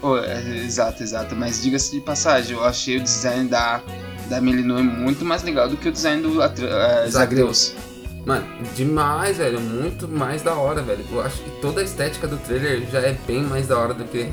Speaker 2: Oh, é, exato, exato. Mas diga-se de passagem, eu achei o design da, da Melinoi muito mais legal do que o design do eh,
Speaker 1: Zagreus. Mano, demais, velho. Muito mais da hora, velho. Eu acho que toda a estética do trailer já é bem mais da hora do que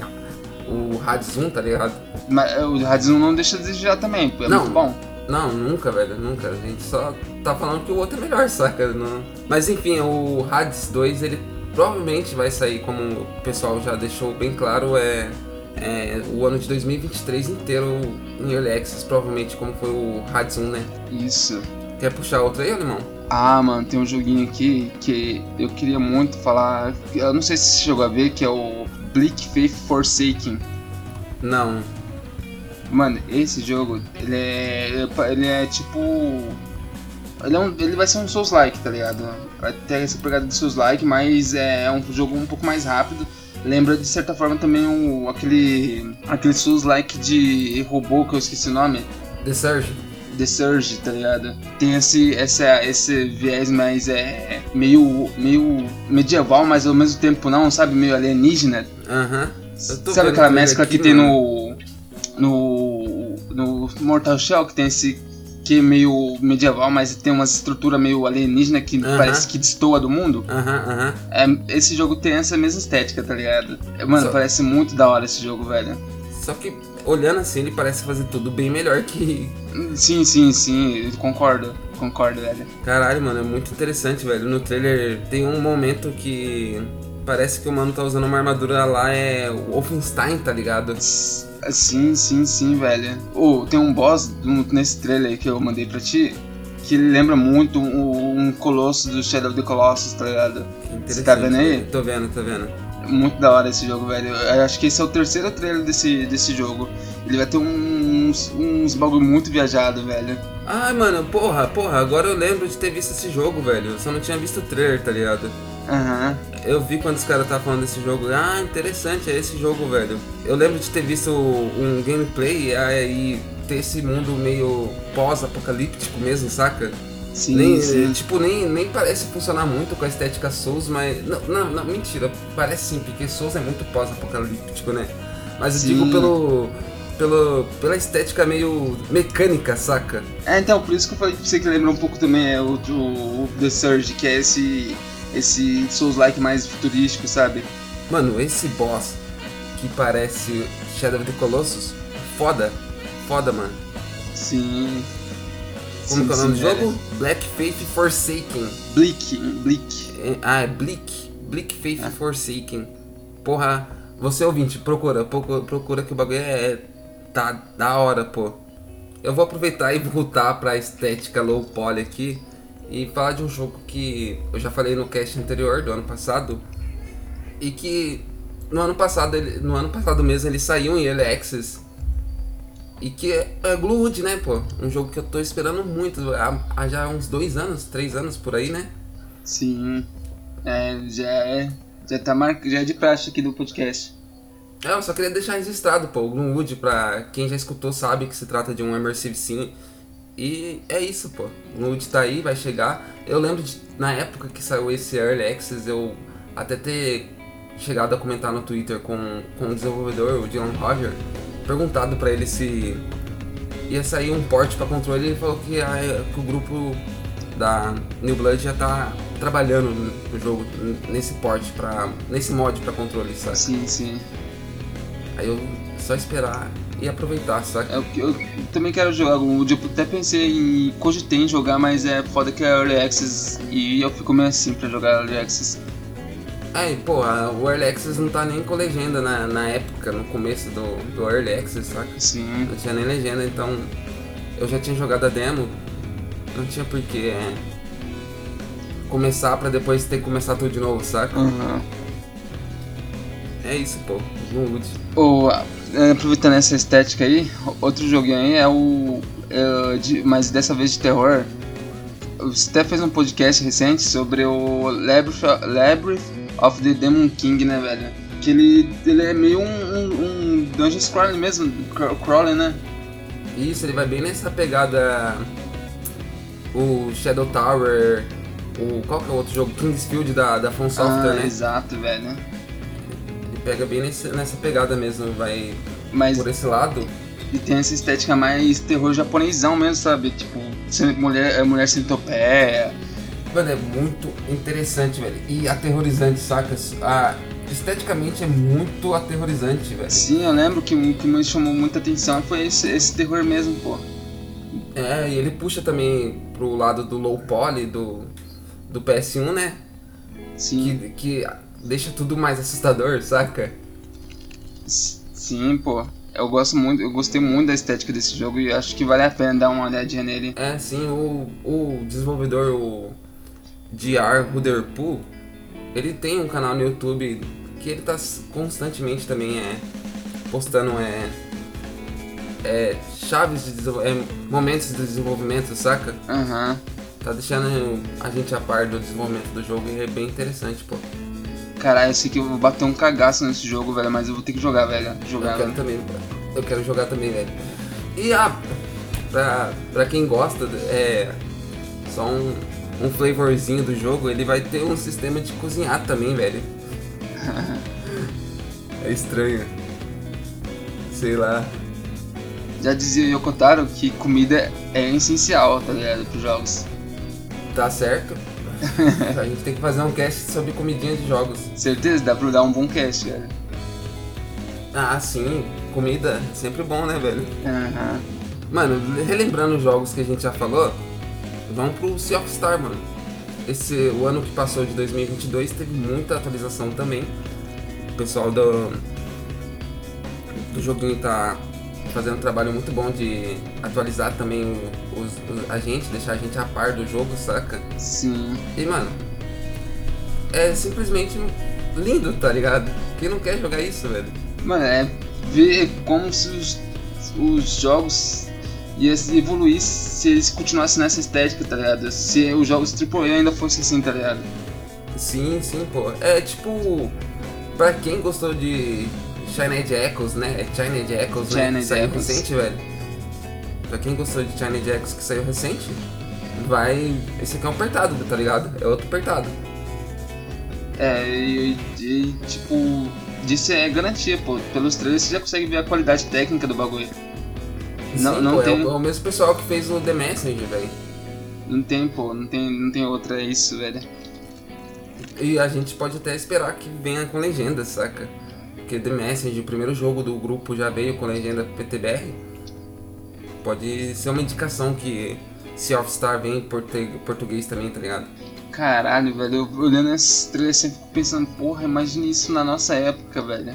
Speaker 1: o Hadzun, tá ligado?
Speaker 2: Mas é, o Hadzun não deixa de desejar também, é
Speaker 1: Não.
Speaker 2: muito bom.
Speaker 1: Não, nunca, velho, nunca. A gente só tá falando que o outro é melhor, saca? Não... Mas enfim, o Hades 2, ele provavelmente vai sair, como o pessoal já deixou bem claro, é, é o ano de 2023 inteiro em Early Access, provavelmente como foi o Hades 1, né?
Speaker 2: Isso.
Speaker 1: Quer puxar outro aí, alemão?
Speaker 2: Ah, mano, tem um joguinho aqui que eu queria muito falar. Eu não sei se você chegou a ver, que é o Bleak Faith Forsaken.
Speaker 1: Não.
Speaker 2: Mano, esse jogo, ele é. Ele é tipo. Ele, é um, ele vai ser um Souls-like, tá ligado? Vai ter essa pegada de Souls-like, mas é um jogo um pouco mais rápido. Lembra de certa forma também o, aquele. aquele Souls-like de robô que eu esqueci o nome.
Speaker 1: The Surge?
Speaker 2: The Surge, tá ligado? Tem esse, essa, esse viés mais é meio, meio medieval, mas ao mesmo tempo não, sabe? Meio alienígena.
Speaker 1: Aham.
Speaker 2: Sabe aquela mescla
Speaker 1: aqui,
Speaker 2: que tem
Speaker 1: mano.
Speaker 2: no, no. no Mortal Shell, que tem esse. que é meio medieval, mas tem uma estrutura meio alienígena que
Speaker 1: Aham.
Speaker 2: parece que destoa do mundo?
Speaker 1: Aham, aham.
Speaker 2: É, esse jogo tem essa mesma estética, tá ligado? É, Mano,
Speaker 1: Só-
Speaker 2: parece muito da hora esse jogo, velho.
Speaker 1: Só que olhando assim, ele parece fazer tudo bem melhor que.
Speaker 2: Sim, sim, sim, concordo. Concordo, velho.
Speaker 1: Caralho, mano, é muito interessante, velho. No trailer tem um momento que. Parece que o mano tá usando uma armadura lá, é o Wolfenstein, tá ligado?
Speaker 2: Sim, sim, sim, velho. Ô, tem um boss nesse trailer que eu mandei pra ti que lembra muito um, um colosso do Shadow of the Colossus, tá ligado? Você tá vendo aí?
Speaker 1: Tô vendo, tô vendo.
Speaker 2: Muito da hora esse jogo, velho. Eu acho que esse é o terceiro trailer desse, desse jogo. Ele vai ter uns, uns bagulho muito viajado, velho.
Speaker 1: Ai, mano, porra, porra, agora eu lembro de ter visto esse jogo, velho. Eu só não tinha visto o trailer, tá ligado?
Speaker 2: Aham.
Speaker 1: Eu vi quando os caras estavam falando desse jogo. Ah, interessante, é esse jogo, velho. Eu lembro de ter visto um gameplay e aí ter esse mundo meio pós-apocalíptico mesmo, saca?
Speaker 2: Sim,
Speaker 1: nem,
Speaker 2: sim.
Speaker 1: Tipo, nem, nem parece funcionar muito com a estética Souls, mas. Não, não, não, mentira, parece sim, porque Souls é muito pós-apocalíptico, né? Mas eu
Speaker 2: Sim.
Speaker 1: digo pelo. Pelo, pela estética meio mecânica, saca?
Speaker 2: É, então, por isso que eu falei pra você que lembra um pouco também é o, o, o The Surge, que é esse, esse Souls-like mais futurístico, sabe?
Speaker 1: Mano, esse boss que parece Shadow of the Colossus, foda. Foda, mano.
Speaker 2: Sim.
Speaker 1: Como
Speaker 2: Sim,
Speaker 1: que é o nome do jogo?
Speaker 2: velho.
Speaker 1: Black Faith Forsaken.
Speaker 2: Bleak, Bleak.
Speaker 1: É, Ah, é Bleak. Bleak Faith
Speaker 2: Ah.
Speaker 1: Forsaken. Porra, você ouvinte, procura, procura, procura que o bagulho é. Tá da hora, pô. Eu vou aproveitar e voltar pra estética low poly aqui e falar de um jogo que eu já falei no cast anterior do ano passado e que no ano passado, ele, no ano passado mesmo ele saiu em Early Access e que é, Gloomwood, né, pô? Um jogo que eu tô esperando muito há, há já uns dois anos, três anos por aí, né?
Speaker 2: Sim. É, já é. Já tá mar... já é de praxe aqui do podcast.
Speaker 1: É, eu só queria deixar registrado, pô, o Gloomwood, pra quem já escutou sabe que se trata de um Immersive Sim. E é isso, pô. O Gloomwood tá aí, vai chegar. Eu lembro de, na época que saiu esse Early Access, eu até ter chegado a comentar no Twitter com, com o desenvolvedor, o Dylan Roger, perguntado pra ele se ia sair um port pra controle, ele falou que, ah, que o grupo da New Blood já tá trabalhando no jogo, nesse port, pra, nesse mod pra controle, sabe?
Speaker 2: Sim, sim.
Speaker 1: Aí eu só esperar e aproveitar, saca?
Speaker 2: É, Eu, eu também quero jogar algum. Eu até pensei em. cogitei em jogar, mas é foda que é Early Access e eu fico meio assim pra jogar Early Access.
Speaker 1: Aí, pô, a- o Early Access não tá nem com legenda na, na época, no começo do, do Early Access, saca?
Speaker 2: Sim.
Speaker 1: Não tinha nem legenda, então eu já tinha jogado a demo, não tinha por que é, começar pra depois ter que começar tudo de novo, saca?
Speaker 2: Aham.
Speaker 1: É isso, pô, Gloomwood.
Speaker 2: Ô, é, aproveitando essa estética aí, outro joguinho aí é o. é, de- mas dessa vez de terror. Você até fez um podcast recente sobre o Labyrinth, Labyrinth of the Demon King, né, velho? Que ele, ele é meio um, um, um dungeon scrolling mesmo, craw- crawling, né?
Speaker 1: Isso, ele vai bem nessa pegada. O Shadow Tower, o. Qual que é o outro jogo? Kingsfield da, da From Software,
Speaker 2: ah,
Speaker 1: né?
Speaker 2: Exato, velho.
Speaker 1: Ele pega bem nesse, nessa pegada mesmo, vai
Speaker 2: Mas
Speaker 1: por esse lado.
Speaker 2: e tem essa estética mais terror japonesão mesmo, sabe? Tipo, mulher, é mulher sem topeia,
Speaker 1: Mano, é muito interessante, velho. E aterrorizante, saca? Ah, esteticamente é muito aterrorizante, velho.
Speaker 2: Sim, eu lembro que o que me chamou muita atenção foi esse, esse terror mesmo, pô.
Speaker 1: É, e ele puxa também pro lado do low poly do, do PS1, né?
Speaker 2: Sim.
Speaker 1: Que, que deixa tudo mais assustador, saca?
Speaker 2: Sim, pô. Eu gosto muito, eu gostei muito da estética desse jogo e acho que vale a pena dar uma olhadinha nele.
Speaker 1: É, sim, o, o desenvolvedor, o DR Ruderpool, ele tem um canal no YouTube que ele tá constantemente também é, postando é, é, chaves de é, momentos de desenvolvimento, saca?
Speaker 2: Aham. Uhum.
Speaker 1: Tá deixando a gente a par do desenvolvimento do jogo e é bem interessante, pô.
Speaker 2: Caralho, eu sei que eu vou bater um cagaço nesse jogo, velho, mas eu vou ter que jogar, velho. Jogar,
Speaker 1: eu quero
Speaker 2: velho.
Speaker 1: também, eu quero jogar também, velho. E ah, pra, pra quem gosta, é só um, um flavorzinho do jogo, ele vai ter um sistema de cozinhar também, velho. é estranho. Sei lá.
Speaker 2: Já dizia o Yokotaro que comida é essencial, tá ligado, pros jogos.
Speaker 1: Tá certo. a gente tem que fazer um cast sobre comidinha de jogos.
Speaker 2: Certeza, dá pra dar um bom cast, velho.
Speaker 1: Ah, sim. Comida, sempre bom, né, velho?
Speaker 2: Aham. Uhum.
Speaker 1: Mano, relembrando os jogos que a gente já falou, vamos pro Sea of Star, mano. Esse, o ano que passou de 2022 teve muita atualização também. O pessoal do, do joguinho tá fazendo um trabalho muito bom de atualizar também os, os, a gente, deixar a gente a par do jogo, saca?
Speaker 2: Sim.
Speaker 1: E, mano, é simplesmente lindo, tá ligado? Quem não quer jogar isso, velho?
Speaker 2: Mano, é ver como se os, os jogos iam evoluir se eles continuassem nessa estética, tá ligado? Se os jogos AAA ainda fossem assim, tá ligado?
Speaker 1: Sim, sim, pô. É tipo, pra quem gostou de Chinese Echoes, né? É Chinese Echoes, né?
Speaker 2: China
Speaker 1: que saiu
Speaker 2: Echoes.
Speaker 1: recente, velho. Pra quem gostou de Chinese Echoes que saiu recente, vai. Esse aqui é um apertado, tá ligado? É outro apertado.
Speaker 2: É, e, e tipo, disso é garantia, pô. Pelos trailers você já consegue ver a qualidade técnica do bagulho. Não-
Speaker 1: Sim,
Speaker 2: não
Speaker 1: pô,
Speaker 2: tem-
Speaker 1: é, o, é o mesmo pessoal que fez o The Messenger, velho.
Speaker 2: Não tem, pô, não tem, não tem outra, é isso, velho.
Speaker 1: E a gente pode até esperar que venha com legenda, saca? Porque The Messenger, o primeiro jogo do grupo, já veio com legenda PTBR. Pode ser uma indicação que Sea of Star vem em portu- português também, tá ligado?
Speaker 2: Caralho, velho, eu olhando esses trailers sempre pensando, porra, imagina isso na nossa época, velho.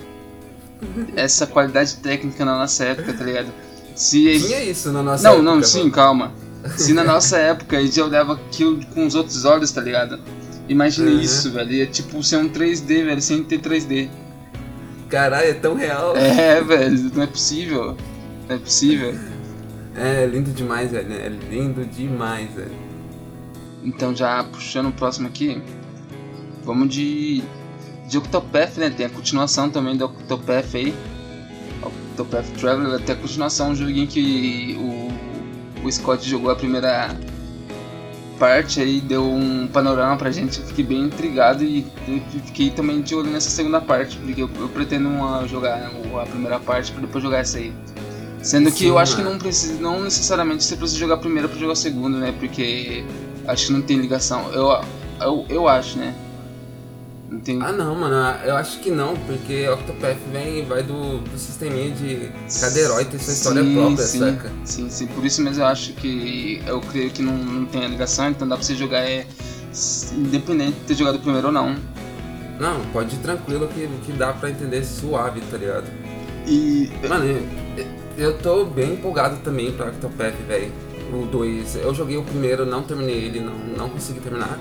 Speaker 2: Essa qualidade técnica na nossa época, tá ligado? Se
Speaker 1: Tinha isso na nossa
Speaker 2: Não,
Speaker 1: época,
Speaker 2: não, sim,
Speaker 1: mano.
Speaker 2: calma. Se na nossa época a gente olhava aquilo com os outros olhos, tá ligado? Imagina
Speaker 1: Uhum.
Speaker 2: isso, velho. Ia tipo ser um 3D, velho, sem ter 3D.
Speaker 1: Caralho, é tão real.
Speaker 2: É, velho, não é possível. Não é possível.
Speaker 1: É lindo demais, velho. É lindo demais, velho.
Speaker 2: Então já puxando o próximo aqui, vamos de. De Octopath, né? Tem a continuação também do Octopath aí. Octopath Traveler, tem a continuação, um joguinho que o, o Scott jogou a primeira parte aí, deu um panorama pra gente, eu fiquei bem intrigado e fiquei também de olho nessa segunda parte, porque eu, eu pretendo uma, jogar o- a primeira parte pra depois jogar essa aí. Sendo que
Speaker 1: Sim,
Speaker 2: eu acho que
Speaker 1: mano.
Speaker 2: não precisa, não necessariamente você precisa jogar a primeira pra jogar a segunda, né? Porque acho que não tem ligação. Eu, eu, eu acho, né? Tem.
Speaker 1: Ah não, mano, eu acho que não, porque Octopath vem vai do, do sisteminha de cada herói ter sua história
Speaker 2: Sim,
Speaker 1: própria,
Speaker 2: sim,
Speaker 1: saca?
Speaker 2: Sim, sim. Por isso mesmo eu acho que. Eu creio que não, não tem a ligação, então dá pra você jogar é, independente de ter jogado o primeiro ou não.
Speaker 1: Não, pode ir tranquilo que, que dá pra entender suave, tá ligado?
Speaker 2: E.
Speaker 1: Mano, eu, eu tô bem empolgado também pra Octopath, velho. O 2, eu joguei o primeiro, não terminei ele, não, não consegui terminar.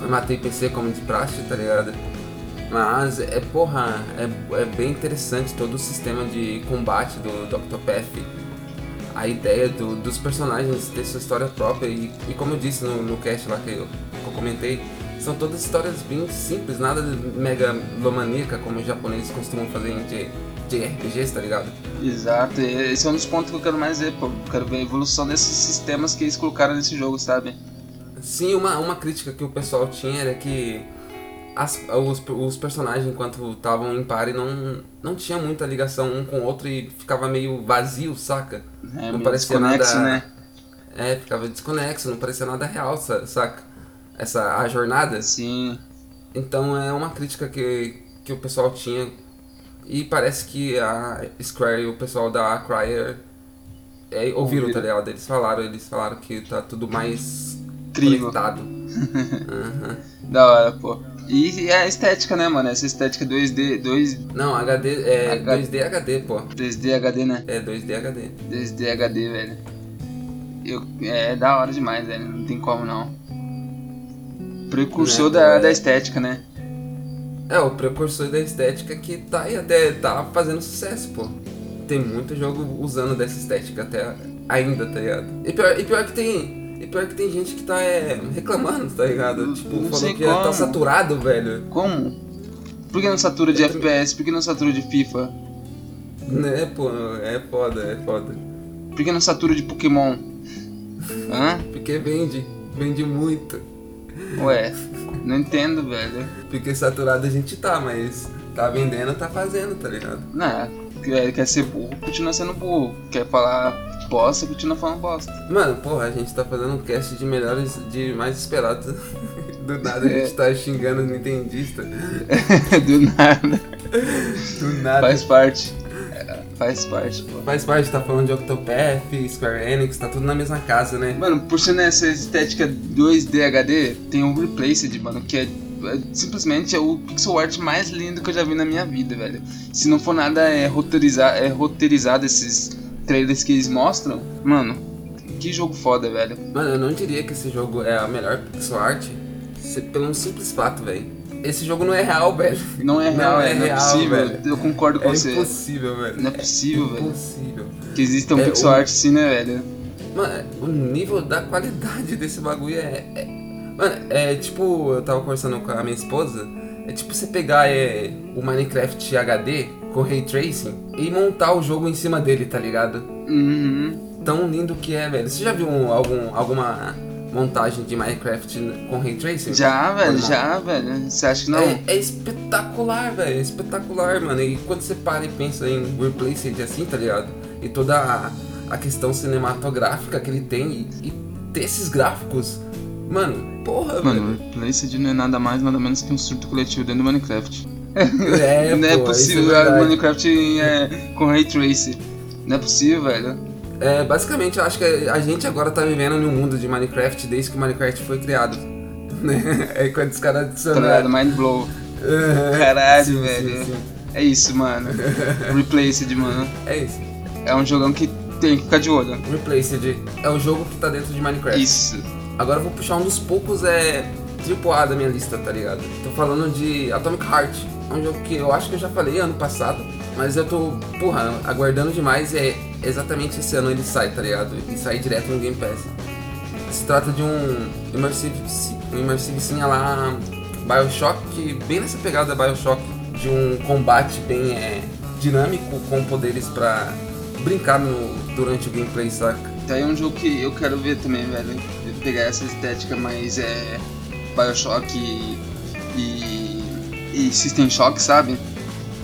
Speaker 1: Formatei PC como de praxe, tá ligado? Mas é porra, é, é bem interessante todo o sistema de combate do, do Octopath. A ideia do- dos personagens ter sua história própria e, e como eu disse no, no cast lá que eu, que eu comentei, são todas histórias bem simples, nada de megalomaníaca como os japoneses costumam fazer em J- JRPGs, tá ligado?
Speaker 2: Exato, esse é um dos pontos que eu quero mais ver, pô. Quero ver a evolução desses sistemas que eles colocaram nesse jogo, sabe?
Speaker 1: Sim, uma, uma crítica que o pessoal tinha era que as- os, os personagens, enquanto estavam em pare, não, não tinha muita ligação um com o outro e ficava meio vazio, saca?
Speaker 2: É,
Speaker 1: não parecia nada.
Speaker 2: né?
Speaker 1: É, ficava desconexo, não parecia nada real, sa- saca? essa a jornada.
Speaker 2: Sim.
Speaker 1: Então é uma crítica que, que o pessoal tinha. E parece que a Square e o pessoal da Crier é, ouviram,
Speaker 2: Ouviram.
Speaker 1: tá ligado? Eles falaram, eles falaram que tá tudo mais Conectado. Aham.
Speaker 2: Da hora, pô. E a estética, né, mano? Essa estética 2D, 2,
Speaker 1: Não, HD é
Speaker 2: H-
Speaker 1: 2D HD, pô.
Speaker 2: 2D HD, né?
Speaker 1: É 2D HD.
Speaker 2: 2D HD, velho. Eu, é da hora demais, velho. Não tem como não. Precursor
Speaker 1: Né,
Speaker 2: da,
Speaker 1: é.
Speaker 2: da estética, né?
Speaker 1: É, o precursor da estética que tá aí até tá fazendo sucesso, pô. Tem muito jogo usando dessa estética até ainda, tá ligado? E pior, e pior que tem. E pior que tem gente que tá é, reclamando, tá ligado?
Speaker 2: Não-
Speaker 1: Tipo,
Speaker 2: não
Speaker 1: falando que tá
Speaker 2: como.
Speaker 1: saturado, velho.
Speaker 2: Como? Por que não satura de
Speaker 1: também-
Speaker 2: FPS? Por que não satura de FIFA?
Speaker 1: Né, pô, é foda, é foda.
Speaker 2: Por que não satura de Pokémon? Hã?
Speaker 1: Porque vende, vende muito.
Speaker 2: Ué, não entendo, velho.
Speaker 1: Porque saturado a gente tá, mas tá vendendo, tá fazendo, tá ligado?
Speaker 2: Não, quer, quer ser burro, continua sendo burro. Quer falar bosta, continua falando bosta.
Speaker 1: Mano, porra, a gente tá fazendo um cast de melhores, de mais esperados. Do nada a
Speaker 2: É.
Speaker 1: gente tá xingando o Nintendista.
Speaker 2: Do nada.
Speaker 1: Do nada.
Speaker 2: Faz parte. Faz parte, pô.
Speaker 1: Faz parte, tá falando de Octopath, Square Enix, tá tudo na mesma casa, né?
Speaker 2: Mano, por ser nessa estética 2D HD, tem o Replaced, mano, que é simplesmente é o pixel art mais lindo que eu já vi na minha vida, velho. Se não for nada é, roteirizar, é roteirizado esses trailers que eles mostram, mano, que jogo foda, velho.
Speaker 1: Mano, eu não diria que esse jogo é a melhor pixel art pelo um simples fato, velho. Esse jogo não é real, velho.
Speaker 2: Não é
Speaker 1: Não
Speaker 2: real,
Speaker 1: é
Speaker 2: é, não é
Speaker 1: real,
Speaker 2: possível.
Speaker 1: velho.
Speaker 2: Eu concordo com
Speaker 1: É
Speaker 2: você.
Speaker 1: impossível, velho.
Speaker 2: Não é possível, velho.
Speaker 1: Impossível.
Speaker 2: Que exista um
Speaker 1: É,
Speaker 2: pixel
Speaker 1: o-
Speaker 2: art assim, né, velho?
Speaker 1: Mano, o nível da qualidade desse bagulho é, é- Mano, é tipo, eu tava conversando com a minha esposa. É tipo você pegar é, o Minecraft HD com Ray Tracing e montar o jogo em cima dele, tá ligado?
Speaker 2: Uhum.
Speaker 1: Tão lindo que é, velho. Você já viu um- algum, alguma montagem de Minecraft com Ray Tracing?
Speaker 2: Já, velho, já, velho. Você acha que não?
Speaker 1: É, é espetacular, velho. É espetacular, mano. E quando você para e pensa em Replaced assim, tá ligado? E toda a, a questão cinematográfica que ele tem e, e ter esses gráficos. Mano, porra,
Speaker 2: Mano, o Replaced não é nada mais, nada menos que um surto coletivo dentro do Minecraft.
Speaker 1: velho. É,
Speaker 2: não é
Speaker 1: pô,
Speaker 2: possível
Speaker 1: é.
Speaker 2: Minecraft é, com Ray Tracing. Não é possível, velho.
Speaker 1: É, basicamente, eu acho que a gente agora tá vivendo num mundo de Minecraft desde que o Minecraft foi criado. Né? É quando os caras
Speaker 2: Tá
Speaker 1: adicionaram.
Speaker 2: ligado? Mind blow. Caralho,
Speaker 1: Sim,
Speaker 2: velho.
Speaker 1: sim, sim.
Speaker 2: É isso, mano. Replaced, mano.
Speaker 1: É isso.
Speaker 2: É um jogão que tem que ficar de olho.
Speaker 1: Replaced é o jogo que tá dentro de Minecraft.
Speaker 2: Isso.
Speaker 1: Agora eu vou puxar um dos poucos é triple A da minha lista, tá ligado? Tô falando de Atomic Heart. É um jogo que eu acho que eu já falei ano passado, mas eu tô, porra, aguardando demais é exatamente esse ano ele sai, tá ligado? E sai direto no Game Pass. Se trata de um Immersive, um immersive sim lá Bioshock, bem nessa pegada Bioshock, de um combate bem é, dinâmico, com poderes pra brincar no, durante o gameplay, saca?
Speaker 2: Tá aí um jogo que eu quero ver também, velho. Pegar essa estética mais é. Bioshock e. e, e System Shock, sabe?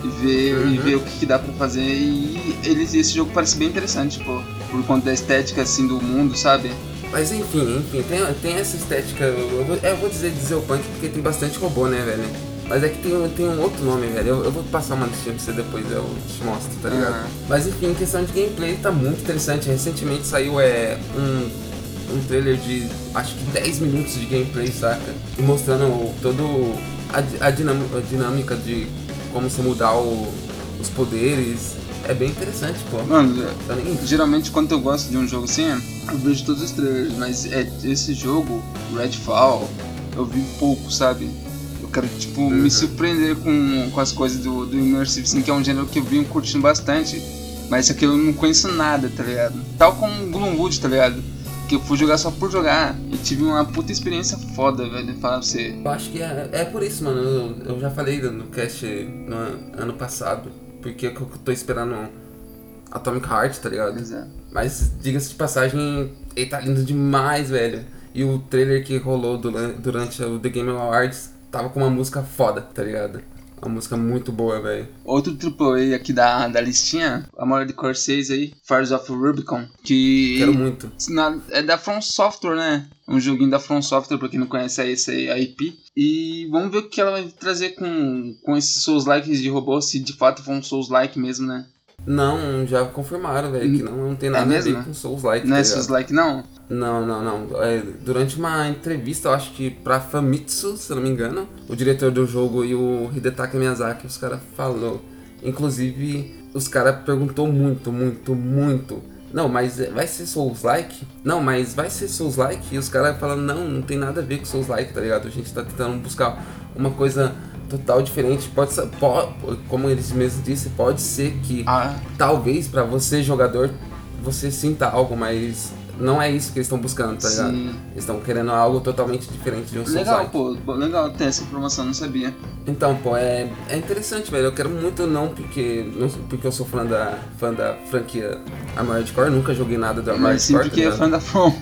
Speaker 2: E ver, e
Speaker 1: Uhum.
Speaker 2: ver o que, que dá pra fazer. E eles, esse jogo parece bem interessante, pô. Por conta da estética assim do mundo, sabe?
Speaker 1: Mas enfim, enfim, tem, tem essa estética, eu vou, eu vou dizer dizer o punk porque tem bastante robô, né, velho? Mas é que tem, um- tem um outro nome, velho. Eu, eu vou passar uma listinha pra você depois, eu te mostro, tá ligado?
Speaker 2: Aham.
Speaker 1: Mas enfim, em questão de gameplay, tá muito interessante. Recentemente saiu é, um, um trailer de acho que 10 minutos de gameplay, saca? E mostrando todo a, a, dinam- a dinâmica de como você mudar o- os poderes. É bem interessante, pô.
Speaker 2: Mano,
Speaker 1: Tá nem
Speaker 2: geralmente quando eu gosto de um jogo assim, eu vejo todos os trailers, mas é, esse jogo, Redfall, eu vi pouco, sabe? Eu quero, tipo,
Speaker 1: Uhum.
Speaker 2: me surpreender com, com as coisas do, do Immersive Sim, que é um gênero que eu vim curtindo bastante, mas isso aqui eu não conheço nada, tá ligado? Tal como Gloomwood, tá ligado? Que eu fui jogar só por jogar e tive uma puta experiência foda, velho, falar pra você.
Speaker 1: Eu acho que é, é por isso, mano. Eu, eu já falei no cast no an- ano passado. Porque eu tô esperando Atomic Heart, tá ligado?
Speaker 2: Exato.
Speaker 1: Mas, diga-se de passagem, ele tá lindo demais, velho. E o trailer que rolou duran- durante o The Game Awards tava com uma música foda, tá ligado? Uma música muito boa, velho.
Speaker 2: Outro AAA aqui da, da listinha, a maior de Core 6 aí, Fires of Rubicon, que...
Speaker 1: Quero muito.
Speaker 2: Na, é da From Software, né? Um joguinho da From Software, pra quem não conhece é esse a IP. E vamos ver o que ela vai trazer com, com esses Souls-likes de robô, se de fato for um Souls-like mesmo, né?
Speaker 1: Não, já confirmaram, velho, que não, não tem nada
Speaker 2: É
Speaker 1: a ver
Speaker 2: mesmo?
Speaker 1: com Souls-like.
Speaker 2: Não
Speaker 1: tá
Speaker 2: é
Speaker 1: ligado?
Speaker 2: Souls-like, não?
Speaker 1: Não, não, não. É, durante uma entrevista, eu acho que pra Famitsu, se não me engano, o diretor do jogo e o Hidetaka Miyazaki, os caras falou. Inclusive, os caras perguntou muito, muito, muito. Não, mas é- vai ser Souls-like? Não, mas vai ser Souls-like? E os caras falando, não, não tem nada a ver com Souls-like, tá ligado? A gente tá tentando buscar uma coisa total diferente. Pode ser, po- como eles mesmos disseram, pode ser que
Speaker 2: Ah,
Speaker 1: talvez pra você jogador você sinta algo, mas não é isso que eles estão buscando, tá ligado?
Speaker 2: Sim.
Speaker 1: Eles estão querendo algo totalmente diferente de um
Speaker 2: legal, pô. Legal ter essa informação, não sabia.
Speaker 1: Então, pô, é, é interessante, velho. Eu quero muito não porque não porque eu sou fã da fã da franquia Armored Core, nunca joguei nada do Armored
Speaker 2: Mas sim,
Speaker 1: Core.
Speaker 2: porque
Speaker 1: tá
Speaker 2: é
Speaker 1: ligado?
Speaker 2: fã da From.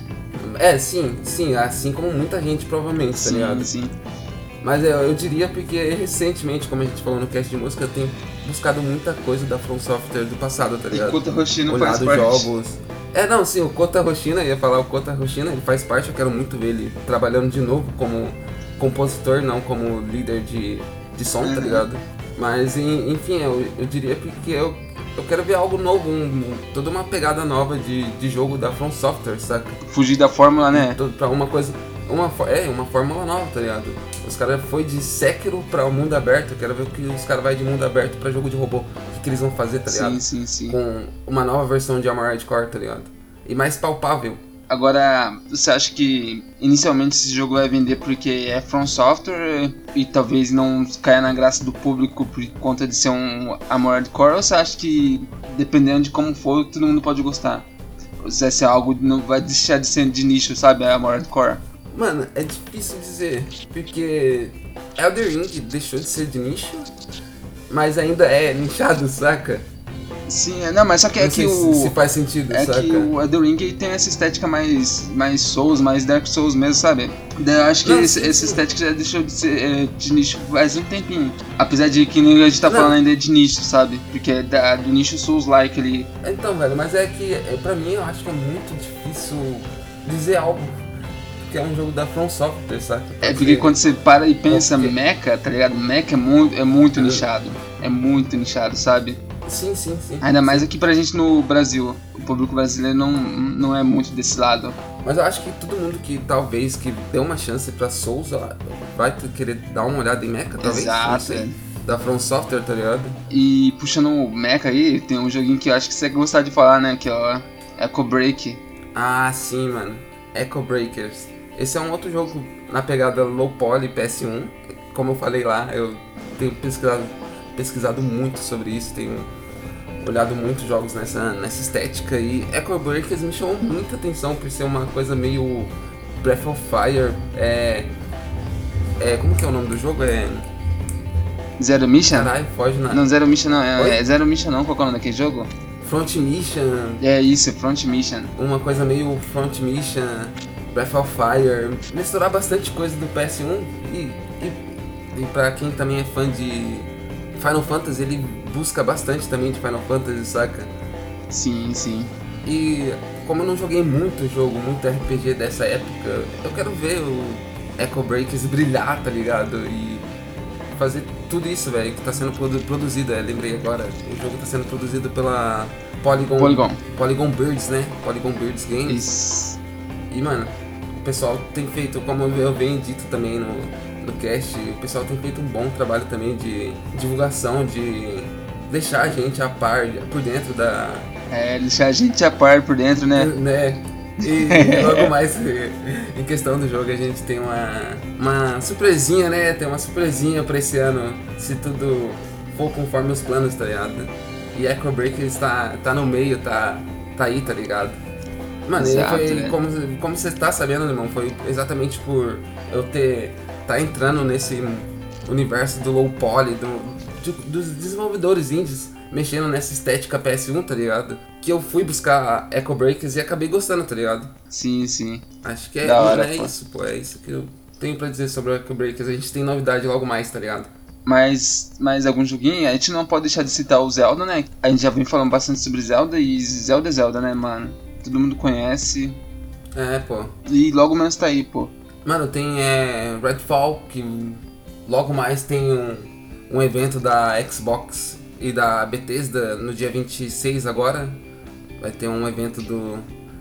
Speaker 1: É, sim, sim, assim como muita gente provavelmente, tá
Speaker 2: Sim,
Speaker 1: ligado?
Speaker 2: sim.
Speaker 1: Mas eu, eu diria porque recentemente, como a gente falou no cast de música, eu tenho buscado muita coisa da From Software do passado, tá
Speaker 2: E
Speaker 1: ligado?
Speaker 2: Kota Hoshino faz parte.
Speaker 1: jogos. É, não, sim, o Kota Roshina, eu ia falar o Kota Roshina, ele faz parte, eu quero muito ver ele trabalhando de novo como compositor, não como líder de, de som,
Speaker 2: Uhum.
Speaker 1: tá ligado? Mas, en- enfim, eu, eu diria porque eu, eu quero ver algo novo, um- toda uma pegada nova de, de jogo da From Software, saca?
Speaker 2: Fugir da fórmula, né?
Speaker 1: Pra uma coisa, uma, é, uma fórmula nova, tá ligado? Os caras foi de Sekiro pra o mundo aberto, eu quero ver o que os caras vai de mundo aberto pra jogo de robô, o que, que eles vão fazer, tá ligado?
Speaker 2: Sim, sim, sim.
Speaker 1: com uma nova versão de Armored Core, tá ligado? E mais palpável.
Speaker 2: Agora, você acha que inicialmente esse jogo vai vender porque é From Software e talvez não caia na graça do público por conta de ser um Armored Core? Ou você acha que, dependendo de como for, todo mundo pode gostar? Ou se ser algo não vai deixar de ser de nicho, sabe? A Armored Core.
Speaker 1: Mano, é difícil dizer, porque Elder Ring deixou de ser de nicho, mas ainda é nichado, saca?
Speaker 2: Sim, é- não, mas só que é
Speaker 1: Não
Speaker 2: que
Speaker 1: sei
Speaker 2: o.
Speaker 1: se, faz sentido,
Speaker 2: É
Speaker 1: saca?
Speaker 2: que o Elden Ring tem essa estética mais, mais Souls, mais Dark Souls mesmo, sabe? Eu acho que
Speaker 1: Não,
Speaker 2: esse, essa estética já deixou de ser é, de nicho faz um tempinho. Apesar de que a gente tá
Speaker 1: Não.
Speaker 2: falando ainda é de nicho, sabe? Porque é da, do nicho Souls-like ali.
Speaker 1: Então, velho, mas é que é, pra mim eu acho que é muito difícil dizer algo. Porque é um jogo da From Software, saca?
Speaker 2: É porque quando você para e pensa
Speaker 1: Porque-
Speaker 2: mecha, tá ligado? Mecha é muito, é muito
Speaker 1: É.
Speaker 2: nichado. É muito nichado, sabe?
Speaker 1: Sim, sim, sim.
Speaker 2: Ainda mais aqui pra gente no Brasil. O público brasileiro não, não é muito desse lado.
Speaker 1: Mas eu acho que todo mundo que talvez que deu uma chance pra Souls vai querer dar uma olhada em Mecha, talvez.
Speaker 2: Exato, é.
Speaker 1: Da From Software, tá ligado?
Speaker 2: E puxando o mecha aí, tem um joguinho que eu acho que você gostar de falar, né? Que é o Echo Break.
Speaker 1: Ah, sim, mano. Echo Breakers. Esse é um outro jogo na pegada low poly PS1. Como eu falei lá, eu tenho pesquisado, pesquisado muito sobre isso, tenho olhado muitos jogos nessa, nessa estética e Echo Breakers me chamou muita atenção por ser uma coisa meio Breath of Fire. É, é como que é o nome do jogo? É
Speaker 2: Zero Mission?
Speaker 1: caralho, foge na
Speaker 2: Não, Zero Mission não. É, é Zero Mission não. Qual é o nome daquele jogo?
Speaker 1: Front Mission.
Speaker 2: É isso, Front Mission.
Speaker 1: uma coisa meio Front Mission, Breath of Fire, misturar bastante coisa do PS1 e, e, e pra quem também é fã de Final Fantasy, ele busca bastante também de Final Fantasy, saca?
Speaker 2: Sim, sim.
Speaker 1: E como eu não joguei muito jogo, muito RPG dessa época, eu quero ver o Echo Breakers brilhar, tá ligado? E fazer tudo isso, velho, que tá sendo produ- produzido, é, lembrei agora, o jogo tá sendo produzido pela Polygon,
Speaker 2: Polygon.
Speaker 1: Polygon Birds, né? Polygon Birds Games.
Speaker 2: Isso.
Speaker 1: E, mano, pessoal tem feito, como eu venho dito também no, no cast, o pessoal tem feito um bom trabalho também de divulgação, de deixar a gente a par, por dentro da.
Speaker 2: É, deixar a gente a par por dentro, né?
Speaker 1: né? E logo mais em questão do jogo a gente tem uma, uma surpresinha, né? Tem uma surpresinha pra esse ano, se tudo for conforme os planos, tá ligado? E Echo Breaker está tá no meio, tá, tá aí, tá ligado? Mano,
Speaker 2: Exato,
Speaker 1: foi, como, como você tá sabendo, irmão, foi exatamente por eu ter, tá entrando nesse universo do low poly, do, dos desenvolvedores indies, mexendo nessa estética PS1, tá ligado? Que eu fui buscar Echo Breakers e acabei gostando, tá ligado?
Speaker 2: Sim, sim.
Speaker 1: Acho que é,
Speaker 2: Da hora,
Speaker 1: é
Speaker 2: pô.
Speaker 1: isso, pô, é isso que eu tenho pra dizer sobre o Echo Breakers. A gente tem novidade logo mais, tá ligado?
Speaker 2: mais, mais algum joguinho, a gente não pode deixar de citar o Zelda, né? A gente já vem falando bastante sobre Zelda e Zelda é Zelda, né, mano? Todo mundo conhece.
Speaker 1: É, pô.
Speaker 2: E logo menos tá aí, pô.
Speaker 1: Mano, tem é, Redfall, que logo mais tem um, um evento da Xbox e da Bethesda no dia 26 agora. Vai ter um evento do,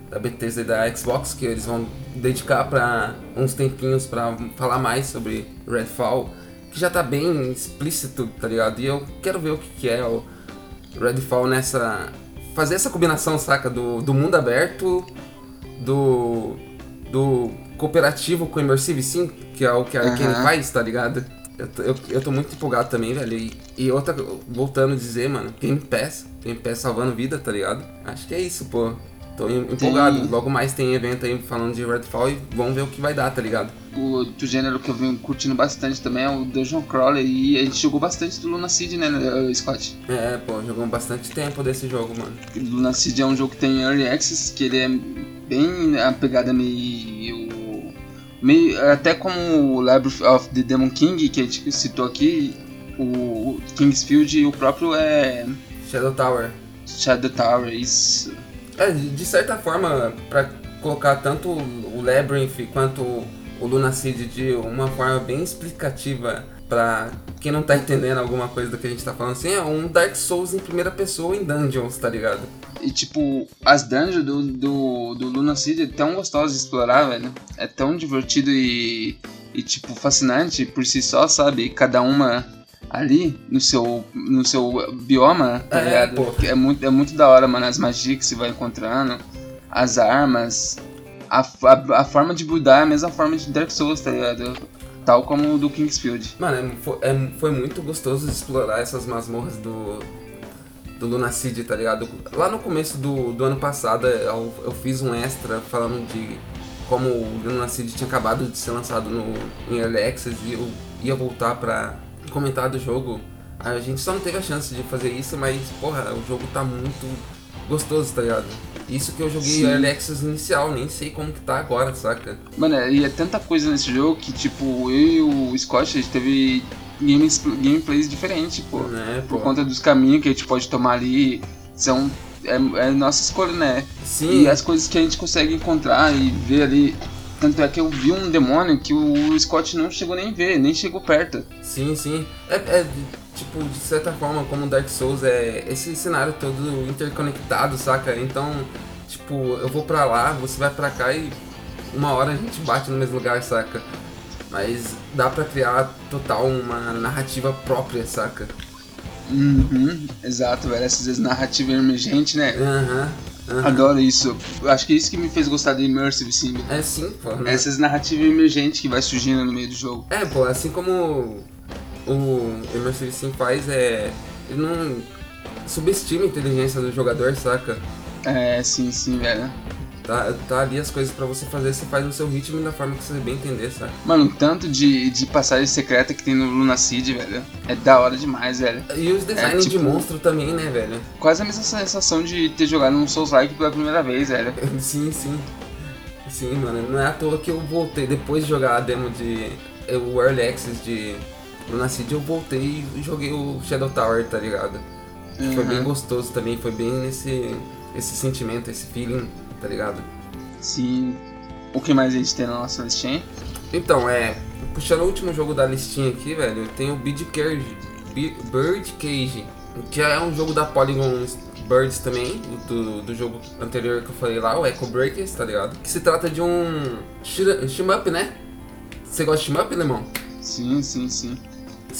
Speaker 1: da Bethesda e da Xbox que eles vão dedicar para uns tempinhos para falar mais sobre Redfall, que já tá bem explícito, tá ligado? E eu quero ver o que, que é o Redfall nessa. Fazer essa combinação, saca? Do, do mundo aberto, do. do cooperativo com Immersive Sim, que é o que a
Speaker 2: Aham.
Speaker 1: Kenny faz, tá ligado? Eu, tô- eu, eu tô muito empolgado também, velho. E, e outra, voltando a dizer, mano, Game Pass, Game Pass salvando vida, tá ligado? Acho que é isso, pô. Tô em- empolgado.
Speaker 2: Tem-
Speaker 1: Logo mais tem evento aí falando de Redfall e vamos ver o que vai dar, tá ligado?
Speaker 2: O outro gênero que eu venho curtindo bastante também é o Dungeon Crawler. E a gente jogou bastante do Luna Seed, né, Scott?
Speaker 1: É, pô, jogamos bastante tempo desse jogo, mano.
Speaker 2: Luna Seed é um jogo que tem Early Access, que ele é bem a pegada meio. meio até como o Labyrinth of the Demon King, que a gente citou aqui, o Kingsfield e o próprio é.
Speaker 1: Shadow Tower.
Speaker 2: Shadow Tower, isso.
Speaker 1: É, de certa forma, pra colocar tanto o Labyrinth quanto o Luna Seed de uma forma bem explicativa pra quem não tá entendendo alguma coisa do que a gente tá falando assim, é um Dark Souls em primeira pessoa em dungeons, tá ligado?
Speaker 2: E tipo, as dungeons do, do, do Luna Seed é tão gostoso de explorar, velho. É tão divertido e, e tipo, fascinante por si só, sabe? Cada uma ali no seu, no seu bioma, tá
Speaker 1: É,
Speaker 2: ligado?
Speaker 1: pô.
Speaker 2: É muito, é muito da hora, mano. As magias que você vai encontrando, as armas, a, a, a forma de buildar é a mesma forma de Dark Souls, tá ligado? Tal como o do Kingsfield.
Speaker 1: Mano, é- foi, é- foi muito gostoso explorar essas masmorras do, do Luna Seed, tá ligado? Lá no começo do, do ano passado eu, eu fiz um extra falando de como o Luna Seed tinha acabado de ser lançado no, em Early Access e eu ia voltar pra comentar do jogo. A gente só não teve a chance de fazer isso, mas porra, o jogo tá muito gostoso, tá ligado? Isso que eu joguei
Speaker 2: Sim.
Speaker 1: Early Access inicial, nem sei como que tá agora, saca?
Speaker 2: Mano, e é tanta coisa nesse jogo que, tipo, eu e o Scott, a gente teve games, gameplays diferentes, pô.
Speaker 1: Né,
Speaker 2: Por
Speaker 1: pô?
Speaker 2: conta dos caminhos que a gente pode tomar ali, são. É, é nossa escolha, né?
Speaker 1: Sim,
Speaker 2: E as coisas que a gente consegue encontrar e ver ali. Tanto é que eu vi um demônio que o Scott não chegou nem ver, nem chegou perto.
Speaker 1: Sim, sim. É, é, tipo, de certa forma, como Dark Souls é esse cenário todo interconectado, saca? Então, tipo, eu vou pra lá, você vai pra cá e uma hora a gente bate no mesmo lugar, saca? Mas dá pra criar total uma narrativa própria, saca?
Speaker 2: Uhum, exato, velho. Essas vezes narrativa emergente, né?
Speaker 1: Aham. Aham.
Speaker 2: Adoro isso. Acho que é isso que me fez gostar de Immersive Sim.
Speaker 1: É sim, pô. né?
Speaker 2: Essas narrativas emergentes que vai surgindo no meio do jogo.
Speaker 1: É, pô, assim como o Immersive Sim faz, é. Ele não subestima a inteligência do jogador, saca?
Speaker 2: É, sim, sim, velho.
Speaker 1: Tá, tá ali as coisas pra você fazer, você faz no seu ritmo e da forma que você bem entender, sabe?
Speaker 2: Mano, o tanto de, de passagem secreta que tem no Luna Seed, velho. É da hora demais, velho.
Speaker 1: E os designs
Speaker 2: É,
Speaker 1: de
Speaker 2: tipo-
Speaker 1: monstro também, né, velho?
Speaker 2: Quase a mesma sensação de ter jogado um Souls-like pela primeira vez, velho.
Speaker 1: Sim, sim. Sim, mano. Não é à toa que eu voltei, depois de jogar a demo de. O Early Access de Luna Seed, eu voltei e joguei o Shadow Tower, tá ligado? Foi bem
Speaker 2: Uhum.
Speaker 1: gostoso também, foi bem nesse esse sentimento, esse feeling, tá ligado?
Speaker 2: Sim. O que mais a gente tem na nossa listinha?
Speaker 1: Então, é. Puxando o último jogo da listinha aqui, velho, tem o Bird Cage. Bi- Bird Cage. Que é um jogo da Polygon Birds também, do, do jogo anterior que eu falei lá, o Echo Breakers, tá ligado? Que se trata de um shmup, né? Você gosta de shmup, Lemão?
Speaker 2: Sim, sim, sim.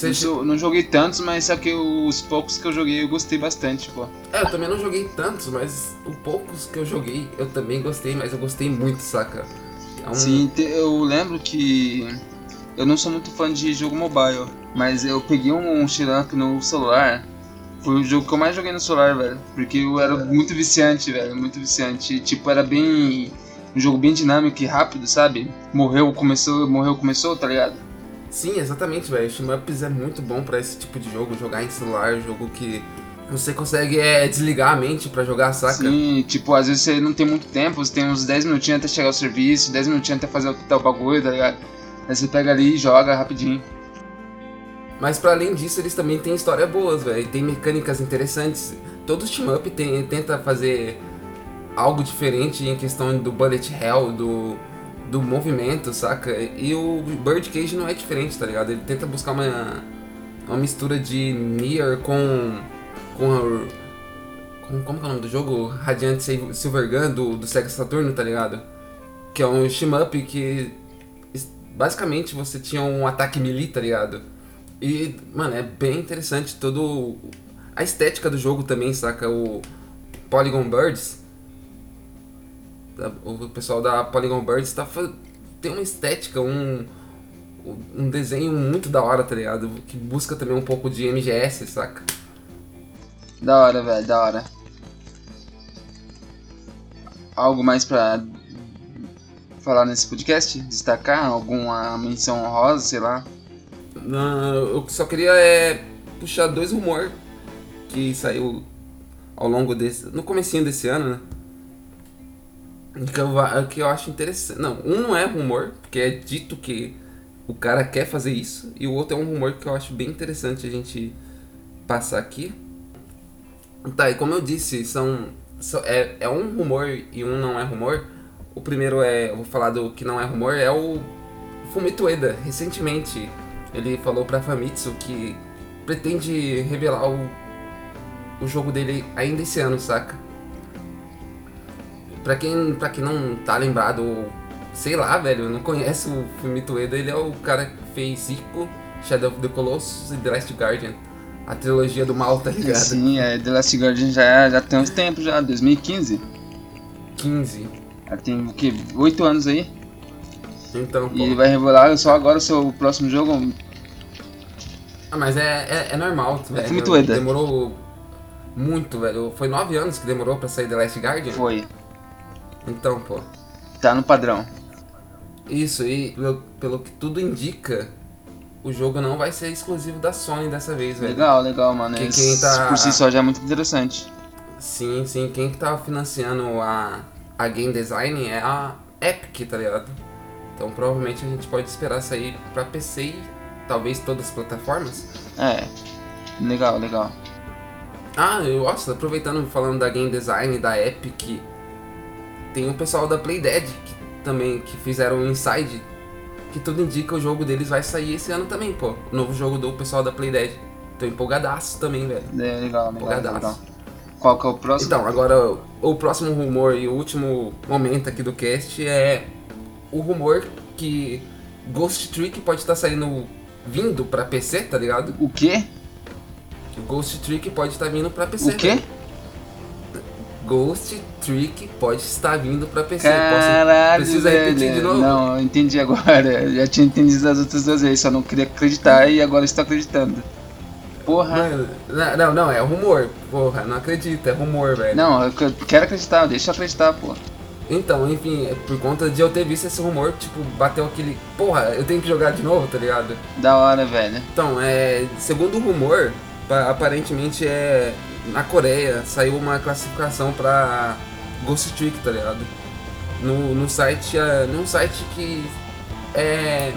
Speaker 2: Eu jo- não joguei tantos, mas só que os poucos que eu joguei eu gostei bastante, pô.
Speaker 1: É, eu também não joguei tantos, mas os poucos que eu joguei eu também gostei, mas eu gostei muito, saca? É um-
Speaker 2: Sim, eu lembro que eu não sou muito fã de jogo mobile, mas eu peguei um, um Shirank no celular. Foi o jogo que eu mais joguei no celular, velho. Porque eu era muito viciante, velho. Muito viciante. Tipo, era bem. Um jogo bem dinâmico e rápido, sabe? Morreu, começou, morreu, começou, tá ligado?
Speaker 1: Sim, exatamente, velho. Shmups é muito bom pra esse tipo de jogo, jogar em celular, jogo que você consegue é, desligar a mente pra jogar, saca?
Speaker 2: Sim, tipo, às vezes você não tem muito tempo, você tem uns 10 minutinhos até chegar ao serviço, 10 minutinhos até fazer o tal bagulho, tá ligado? Aí você pega ali e joga rapidinho.
Speaker 1: Mas para além disso, eles também têm histórias boas, velho. Tem mecânicas interessantes. Todo team up tem, tenta fazer algo diferente em questão do bullet hell, do, do movimento, saca? E o Birdcage não é diferente, tá ligado? Ele tenta buscar uma, uma mistura de Nier com. com, a, com como é o nome do jogo? Radiant Silver Gun do, do Sega Saturno, tá ligado? Que é um team up que basicamente você tinha um ataque melee, tá ligado? E, mano, é bem interessante todo. A estética do jogo também, saca? O Polygon Birds. O pessoal da Polygon Birds tá, tem uma estética, um, um desenho muito da hora, tá ligado? Que busca também um pouco de MGS, saca?
Speaker 2: Da hora, velho, da hora. Algo mais pra falar nesse podcast? Destacar? Alguma menção honrosa, sei lá?
Speaker 1: eu só queria é, puxar dois rumores que saiu ao longo desse. no comecinho desse ano, né? Que eu, que eu acho interessante. Não, um não é rumor, porque é dito que o cara quer fazer isso, e o outro é um rumor que eu acho bem interessante a gente passar aqui. Tá, e como eu disse, são, são é, é um rumor e um não é rumor. O primeiro é, vou falar do que não é rumor, é o Fumito Ueda. Recentemente ele falou pra Famitsu que pretende revelar o, o jogo dele ainda esse ano, saca? Pra quem, pra quem não tá lembrado, sei lá, velho, não conhece o Fumito Ueda, ele é o cara que fez Ico, Shadow of the Colossus e The Last Guardian. A trilogia do mal, tá ligado?
Speaker 2: Sim, é, The Last Guardian já, já tem uns tempos já, 2015.
Speaker 1: 15.
Speaker 2: Já tem o que? 8 anos aí?
Speaker 1: Então,
Speaker 2: e ele vai revelar só agora o seu próximo jogo.
Speaker 1: Ah, mas é, é, é normal,
Speaker 2: é velho. Muito
Speaker 1: Demorou muito, velho. Foi nove anos que demorou pra sair The Last Guardian?
Speaker 2: Foi.
Speaker 1: Então, pô.
Speaker 2: Tá no padrão.
Speaker 1: Isso, e pelo, pelo que tudo indica, o jogo não vai ser exclusivo da Sony dessa vez, velho.
Speaker 2: Legal, legal, mano. Que quem tá... Por si só já é muito interessante.
Speaker 1: Sim, sim. Quem que tá financiando a, a game design é a Epic, tá ligado? Então provavelmente a gente pode esperar sair para PC e talvez todas as plataformas.
Speaker 2: É, legal, legal.
Speaker 1: Ah, eu gosto, aproveitando falando da game design da Epic, tem o pessoal da Playdead que também que fizeram o Inside, que tudo indica o jogo deles vai sair esse ano também, pô. O novo jogo do pessoal da Playdead. Tô empolgadaço também, velho.
Speaker 2: É, legal, empolgadaço. legal. Qual que é o próximo?
Speaker 1: Então, agora o próximo rumor e o último momento aqui do cast é o rumor que Ghost Trick pode estar saindo vindo para PC, tá ligado?
Speaker 2: O quê?
Speaker 1: Ghost Trick pode estar vindo para PC.
Speaker 2: O quê?
Speaker 1: Ghost Trick pode estar vindo para PC.
Speaker 2: Caralho,
Speaker 1: Posso... Precisa velho. repetir de novo?
Speaker 2: Não, eu entendi agora. Eu já tinha entendido as outras duas vezes, só não queria acreditar e agora estou acreditando. Porra.
Speaker 1: Não, não, não, é rumor. Porra, não acredito, é rumor, velho.
Speaker 2: Não, eu quero acreditar, deixa eu acreditar, porra.
Speaker 1: Então, enfim, é por conta de eu ter visto esse rumor, tipo, bateu aquele. Porra, eu tenho que jogar de novo, tá ligado?
Speaker 2: Da hora, velho.
Speaker 1: Então, é. Segundo o rumor, aparentemente é. Na Coreia saiu uma classificação pra Ghost Trick, tá ligado? No, no site. É, num site que é.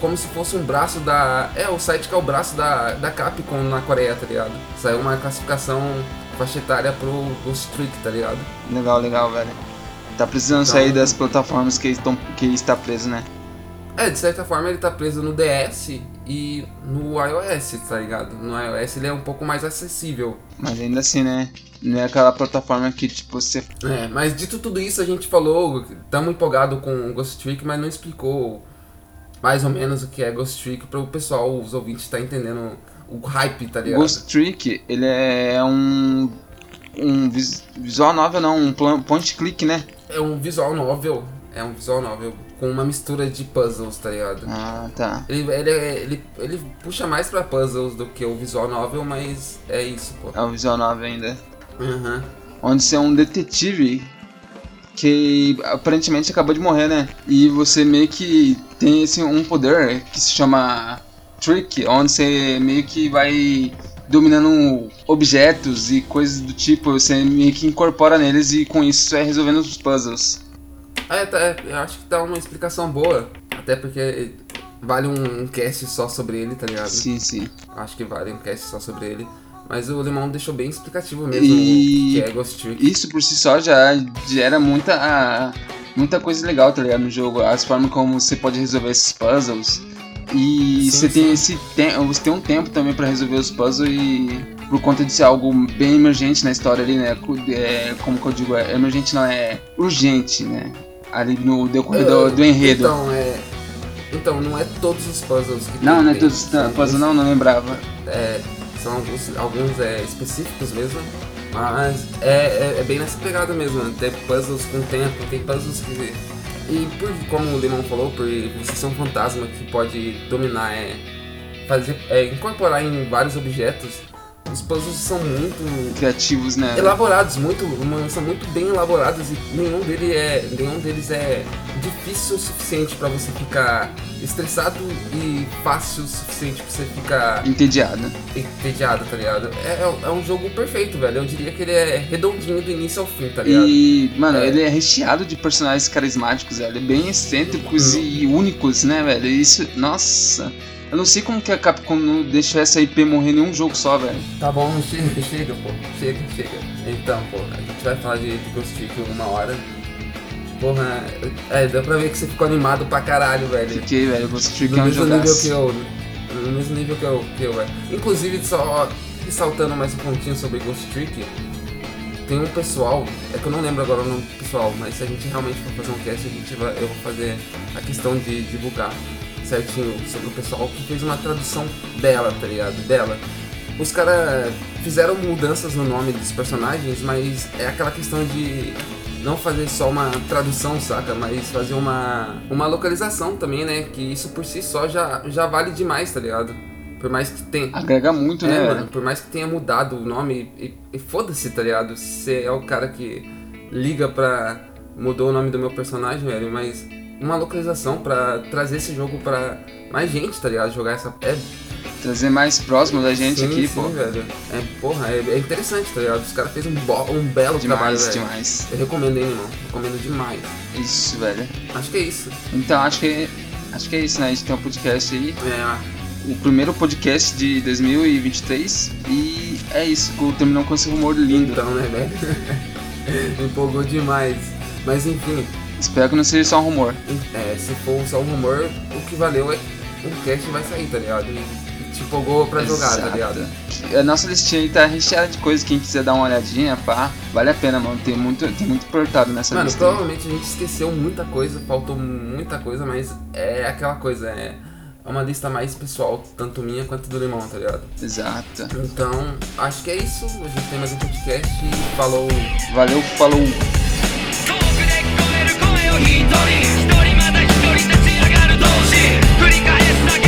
Speaker 1: Como se fosse um braço da. É, o site que é o braço da, da Capcom na Coreia, tá ligado? Saiu uma classificação faixa etária pro Ghost Trick, tá ligado?
Speaker 2: Legal, legal, velho. Tá precisando então, sair das plataformas que, estão, que está preso, né?
Speaker 1: É, de certa forma ele tá preso no DS e no iOS, tá ligado? No iOS ele é um pouco mais acessível.
Speaker 2: Mas ainda assim, né? Não é aquela plataforma que, tipo, você.
Speaker 1: É, mas dito tudo isso, a gente falou, estamos empolgado com Ghost Trick, mas não explicou mais ou menos o que é Ghost Trick para o pessoal, os ouvintes, estar tá entendendo o hype, tá ligado?
Speaker 2: Ghost Trick, ele é um. Um visual novel, não, um point click, né?
Speaker 1: é um visual novel. É um visual novel com uma mistura de puzzles, tá ligado?
Speaker 2: Ah, tá.
Speaker 1: Ele, ele, ele, ele puxa mais pra puzzles do que o visual novel, mas é isso, pô.
Speaker 2: É o visual novel ainda.
Speaker 1: Uhum.
Speaker 2: Onde você é um detetive que aparentemente acabou de morrer, né? E você meio que tem esse um poder que se chama Trick, onde você meio que vai dominando objetos e coisas do tipo, você meio que incorpora neles e com isso você vai resolvendo os puzzles.
Speaker 1: É, tá, é, eu acho que tá uma explicação boa. Até porque vale um, um cast só sobre ele, tá ligado?
Speaker 2: Sim, sim.
Speaker 1: Acho que vale um cast só sobre ele. Mas o Limão deixou bem explicativo mesmo
Speaker 2: E-
Speaker 1: que é Ghost Trick.
Speaker 2: Isso por si só já gera muita, muita coisa legal, tá ligado? No jogo. As formas como você pode resolver esses puzzles. E
Speaker 1: Sim,
Speaker 2: você
Speaker 1: sim.
Speaker 2: tem esse tempo. Você tem um tempo também pra resolver os puzzles e. Por conta de ser algo bem emergente na história ali, né? É, como que eu digo? É, emergente não, é urgente, né? Ali no decorrer do, do enredo.
Speaker 1: Então, é. Então, não é todos os puzzles que
Speaker 2: não,
Speaker 1: tem,
Speaker 2: não é todos.
Speaker 1: são
Speaker 2: Puzzle não, não lembrava.
Speaker 1: É, são alguns, alguns é, específicos mesmo, mas é, é, é bem nessa pegada mesmo. né? Tem puzzles com tempo, tem puzzles que. E por, como o Limão falou, por você ser um fantasma que pode dominar, é, fazer, é, incorporar em vários objetos, os puzzles são muito
Speaker 2: Criativos, né?
Speaker 1: elaborados, muito, são muito bem elaborados e nenhum deles é, nenhum deles é difícil o suficiente pra você ficar estressado e fácil o suficiente pra você ficar
Speaker 2: Entediado.
Speaker 1: entediado, tá ligado? É, é- é um jogo perfeito, velho. Eu diria que ele é redondinho do início ao fim, tá ligado?
Speaker 2: E, mano,
Speaker 1: É.
Speaker 2: ele é recheado de personagens carismáticos, velho. Bem excêntricos e únicos, né, velho? Isso, nossa. Eu não sei como que a Capcom não deixou essa IP morrer em um jogo só, velho.
Speaker 1: Tá bom, chega, chega, pô. Chega, chega. Então, pô, a gente vai falar de, Ghost Trick uma hora. Porra, é, dá pra ver que você ficou animado pra caralho, velho.
Speaker 2: Fiquei, velho. Ghost Trick é um
Speaker 1: mesmo nível
Speaker 2: jogaço.
Speaker 1: que eu. No mesmo nível que eu, que eu, velho. Inclusive, só ressaltando mais um pontinho sobre Ghost Trick, tem um pessoal, é que eu não lembro agora o nome do pessoal, mas se a gente realmente for fazer um cast, a gente vai, eu vou fazer a questão de divulgar certinho sobre o pessoal que fez uma tradução dela, tá ligado? Dela. Os caras fizeram mudanças no nome dos personagens, mas é aquela questão de não fazer só uma tradução, saca? Mas fazer uma, uma localização também, né? Que isso por si só já, já vale demais, tá ligado? Por mais que tenha.
Speaker 2: Agrega muito,
Speaker 1: É,
Speaker 2: né,
Speaker 1: mano, por mais que tenha mudado o nome, e, e foda-se, tá ligado? Você é o cara que liga pra. mudou o nome do meu personagem, velho, mas uma localização pra trazer esse jogo pra mais gente, tá ligado? Jogar essa. É
Speaker 2: Trazer mais próximo da gente
Speaker 1: sim,
Speaker 2: aqui,
Speaker 1: sim,
Speaker 2: pô.
Speaker 1: velho. É, porra, é, é interessante, tá ligado? Os caras fez um, bo- um belo trabalho,
Speaker 2: Demais, demais.
Speaker 1: Eu recomendo, hein, irmão? Recomendo demais.
Speaker 2: Isso, velho.
Speaker 1: Acho que é isso.
Speaker 2: Então, acho que. Acho que é isso, né? A gente tem um podcast aí.
Speaker 1: É,
Speaker 2: O primeiro podcast de 2023. E é isso. Terminou com esse rumor lindo.
Speaker 1: então, né, velho? Me empolgou demais. Mas enfim,
Speaker 2: Espero que não seja só um rumor.
Speaker 1: É, se for só um rumor, o que valeu é o cast vai sair, tá ligado? E te empolgou pra jogar, tá
Speaker 2: Exato.
Speaker 1: ligado?
Speaker 2: A nossa listinha aí tá recheada de coisas. Quem quiser dar uma olhadinha, pá, vale a pena, mano. Tem muito, tem muito portado nessa
Speaker 1: Mano,
Speaker 2: lista. aí.
Speaker 1: provavelmente a gente esqueceu muita coisa, faltou muita coisa, mas é aquela coisa, é é uma lista mais pessoal, tanto minha quanto do Limão, tá ligado?
Speaker 2: Exato.
Speaker 1: Então, acho que é isso. A gente tem mais um podcast e falou.
Speaker 2: Valeu, falou.
Speaker 3: 一人一人また一人立ち上がる同士繰り返すだけ。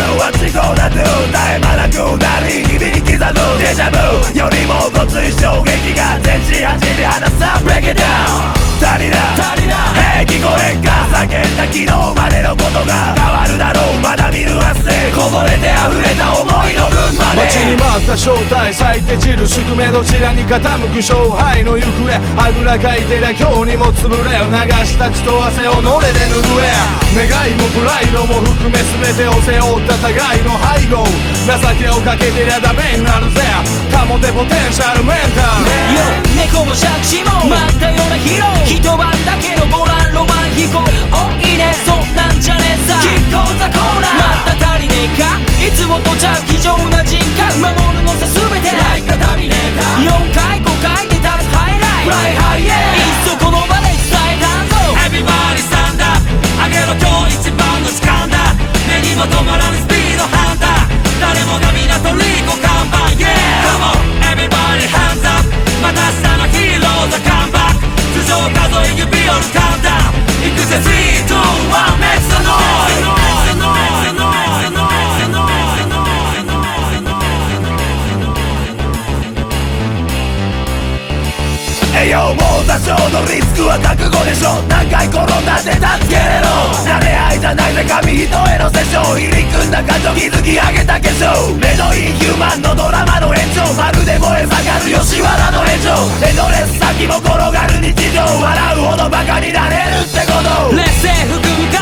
Speaker 4: yo, what you gonna do? What you gonna do? 絶え間なく鳴り響き刻むデジャブ。よりもごつい衝撃が全地端で離さ Break it down 足りな足りな Hey 聞こえんか。叫んだ昨日までのことが変わるだろう。まだ見ぬ明日こぼれて溢れた思いの分まで。
Speaker 5: 待ちに待った正体咲いて散る宿命どちらに傾く勝敗の行方。あぐらかいてりゃ今日にも潰れ流した血と汗をのれで拭え。願いもプライドも含め全てを背負った互いの背後情けをかけてりゃダメになるぜ。保てポテンシャルメンタル。
Speaker 3: 猫もシャチも。待ったよう。なヒーロー一晩だけのボランロマン飛行おいいねそんなんじゃねえさ。キッコーザコーナー。また足りねえか？いつもとちゃう非常な人格守るのさ全て。ライカタビネーター4回5回で立つハイライトフライハイエーいっそこの場で
Speaker 1: 上げろ今日一番の時間だ目にも止まらぬスピードハンター。誰もが皆とリコ看板 Yeah! Come on! Everybody hands up! また明日のヒーローザカンバック。頭上数え指折るカウンター。行くぜ。3 2 1 Make the noise!
Speaker 4: てよ。もう多少のリスクは覚悟でしょ。何回転んだって助けれろ。慣れ合いじゃないぜ紙一重のセッション入り組んだ感情築き上げた化粧。目のインヒューマンのドラマの延長まるで燃え盛る吉原の炎上。エンドレス先も転がる日常。笑うほどバカになれるってこと。
Speaker 3: 劣勢吹く向か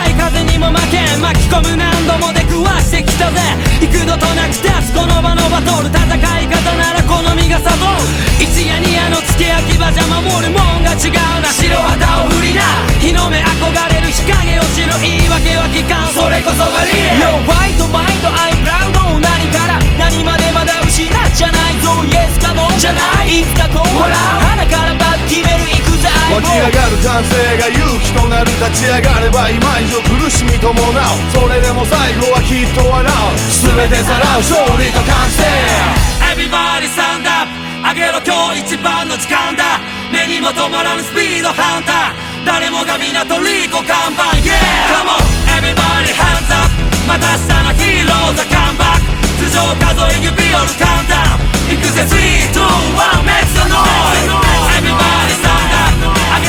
Speaker 3: 負け巻き込む何度も出くわしてきたぜ。幾度となく立つこの場のバトル戦い方なら好みが悟る。一夜二夜の付け焼き場じゃ守るもんが違うな。白旗を振りな日の目憧れる日陰を知る言い訳は聞かん。それこそがリレー。Yo ファイトマインドアイプラウド何から。何までまだ失っちゃないぞ。イエスかノーじゃない。いつかこう。笑う鼻からバッ決める
Speaker 5: 湧き上がる歓声が勇気となる立ち上がれば今以上苦しみ伴うそれでも最後はきっと笑う全てさらう勝利と歓声
Speaker 3: Everybody stand up 上げろ今日一番の時間だ。目にも止まらぬスピードハンター。誰もが皆とリーコ看板 Yeah! Come on! Everybody hands up また明日のヒーローザカンバック。頭上数え指折るカウンター。行くぜ
Speaker 1: 3、2、1 Make the noise! Everybody stand up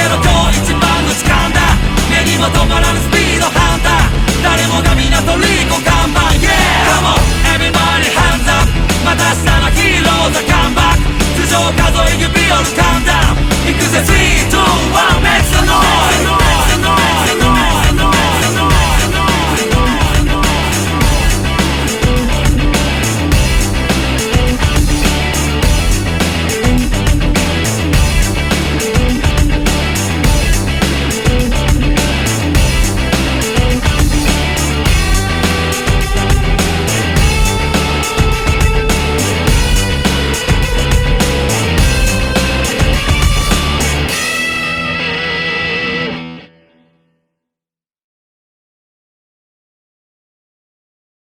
Speaker 1: 0と一番の時間だ。目にも止まらぬスピードハンター。誰もが港とリコ看板 Yeah! Come on! Everybody hands up! また明日のヒーローザカンバック。頭上数え指折るカウンダウ行くぜ。3、2、1 Make the noise!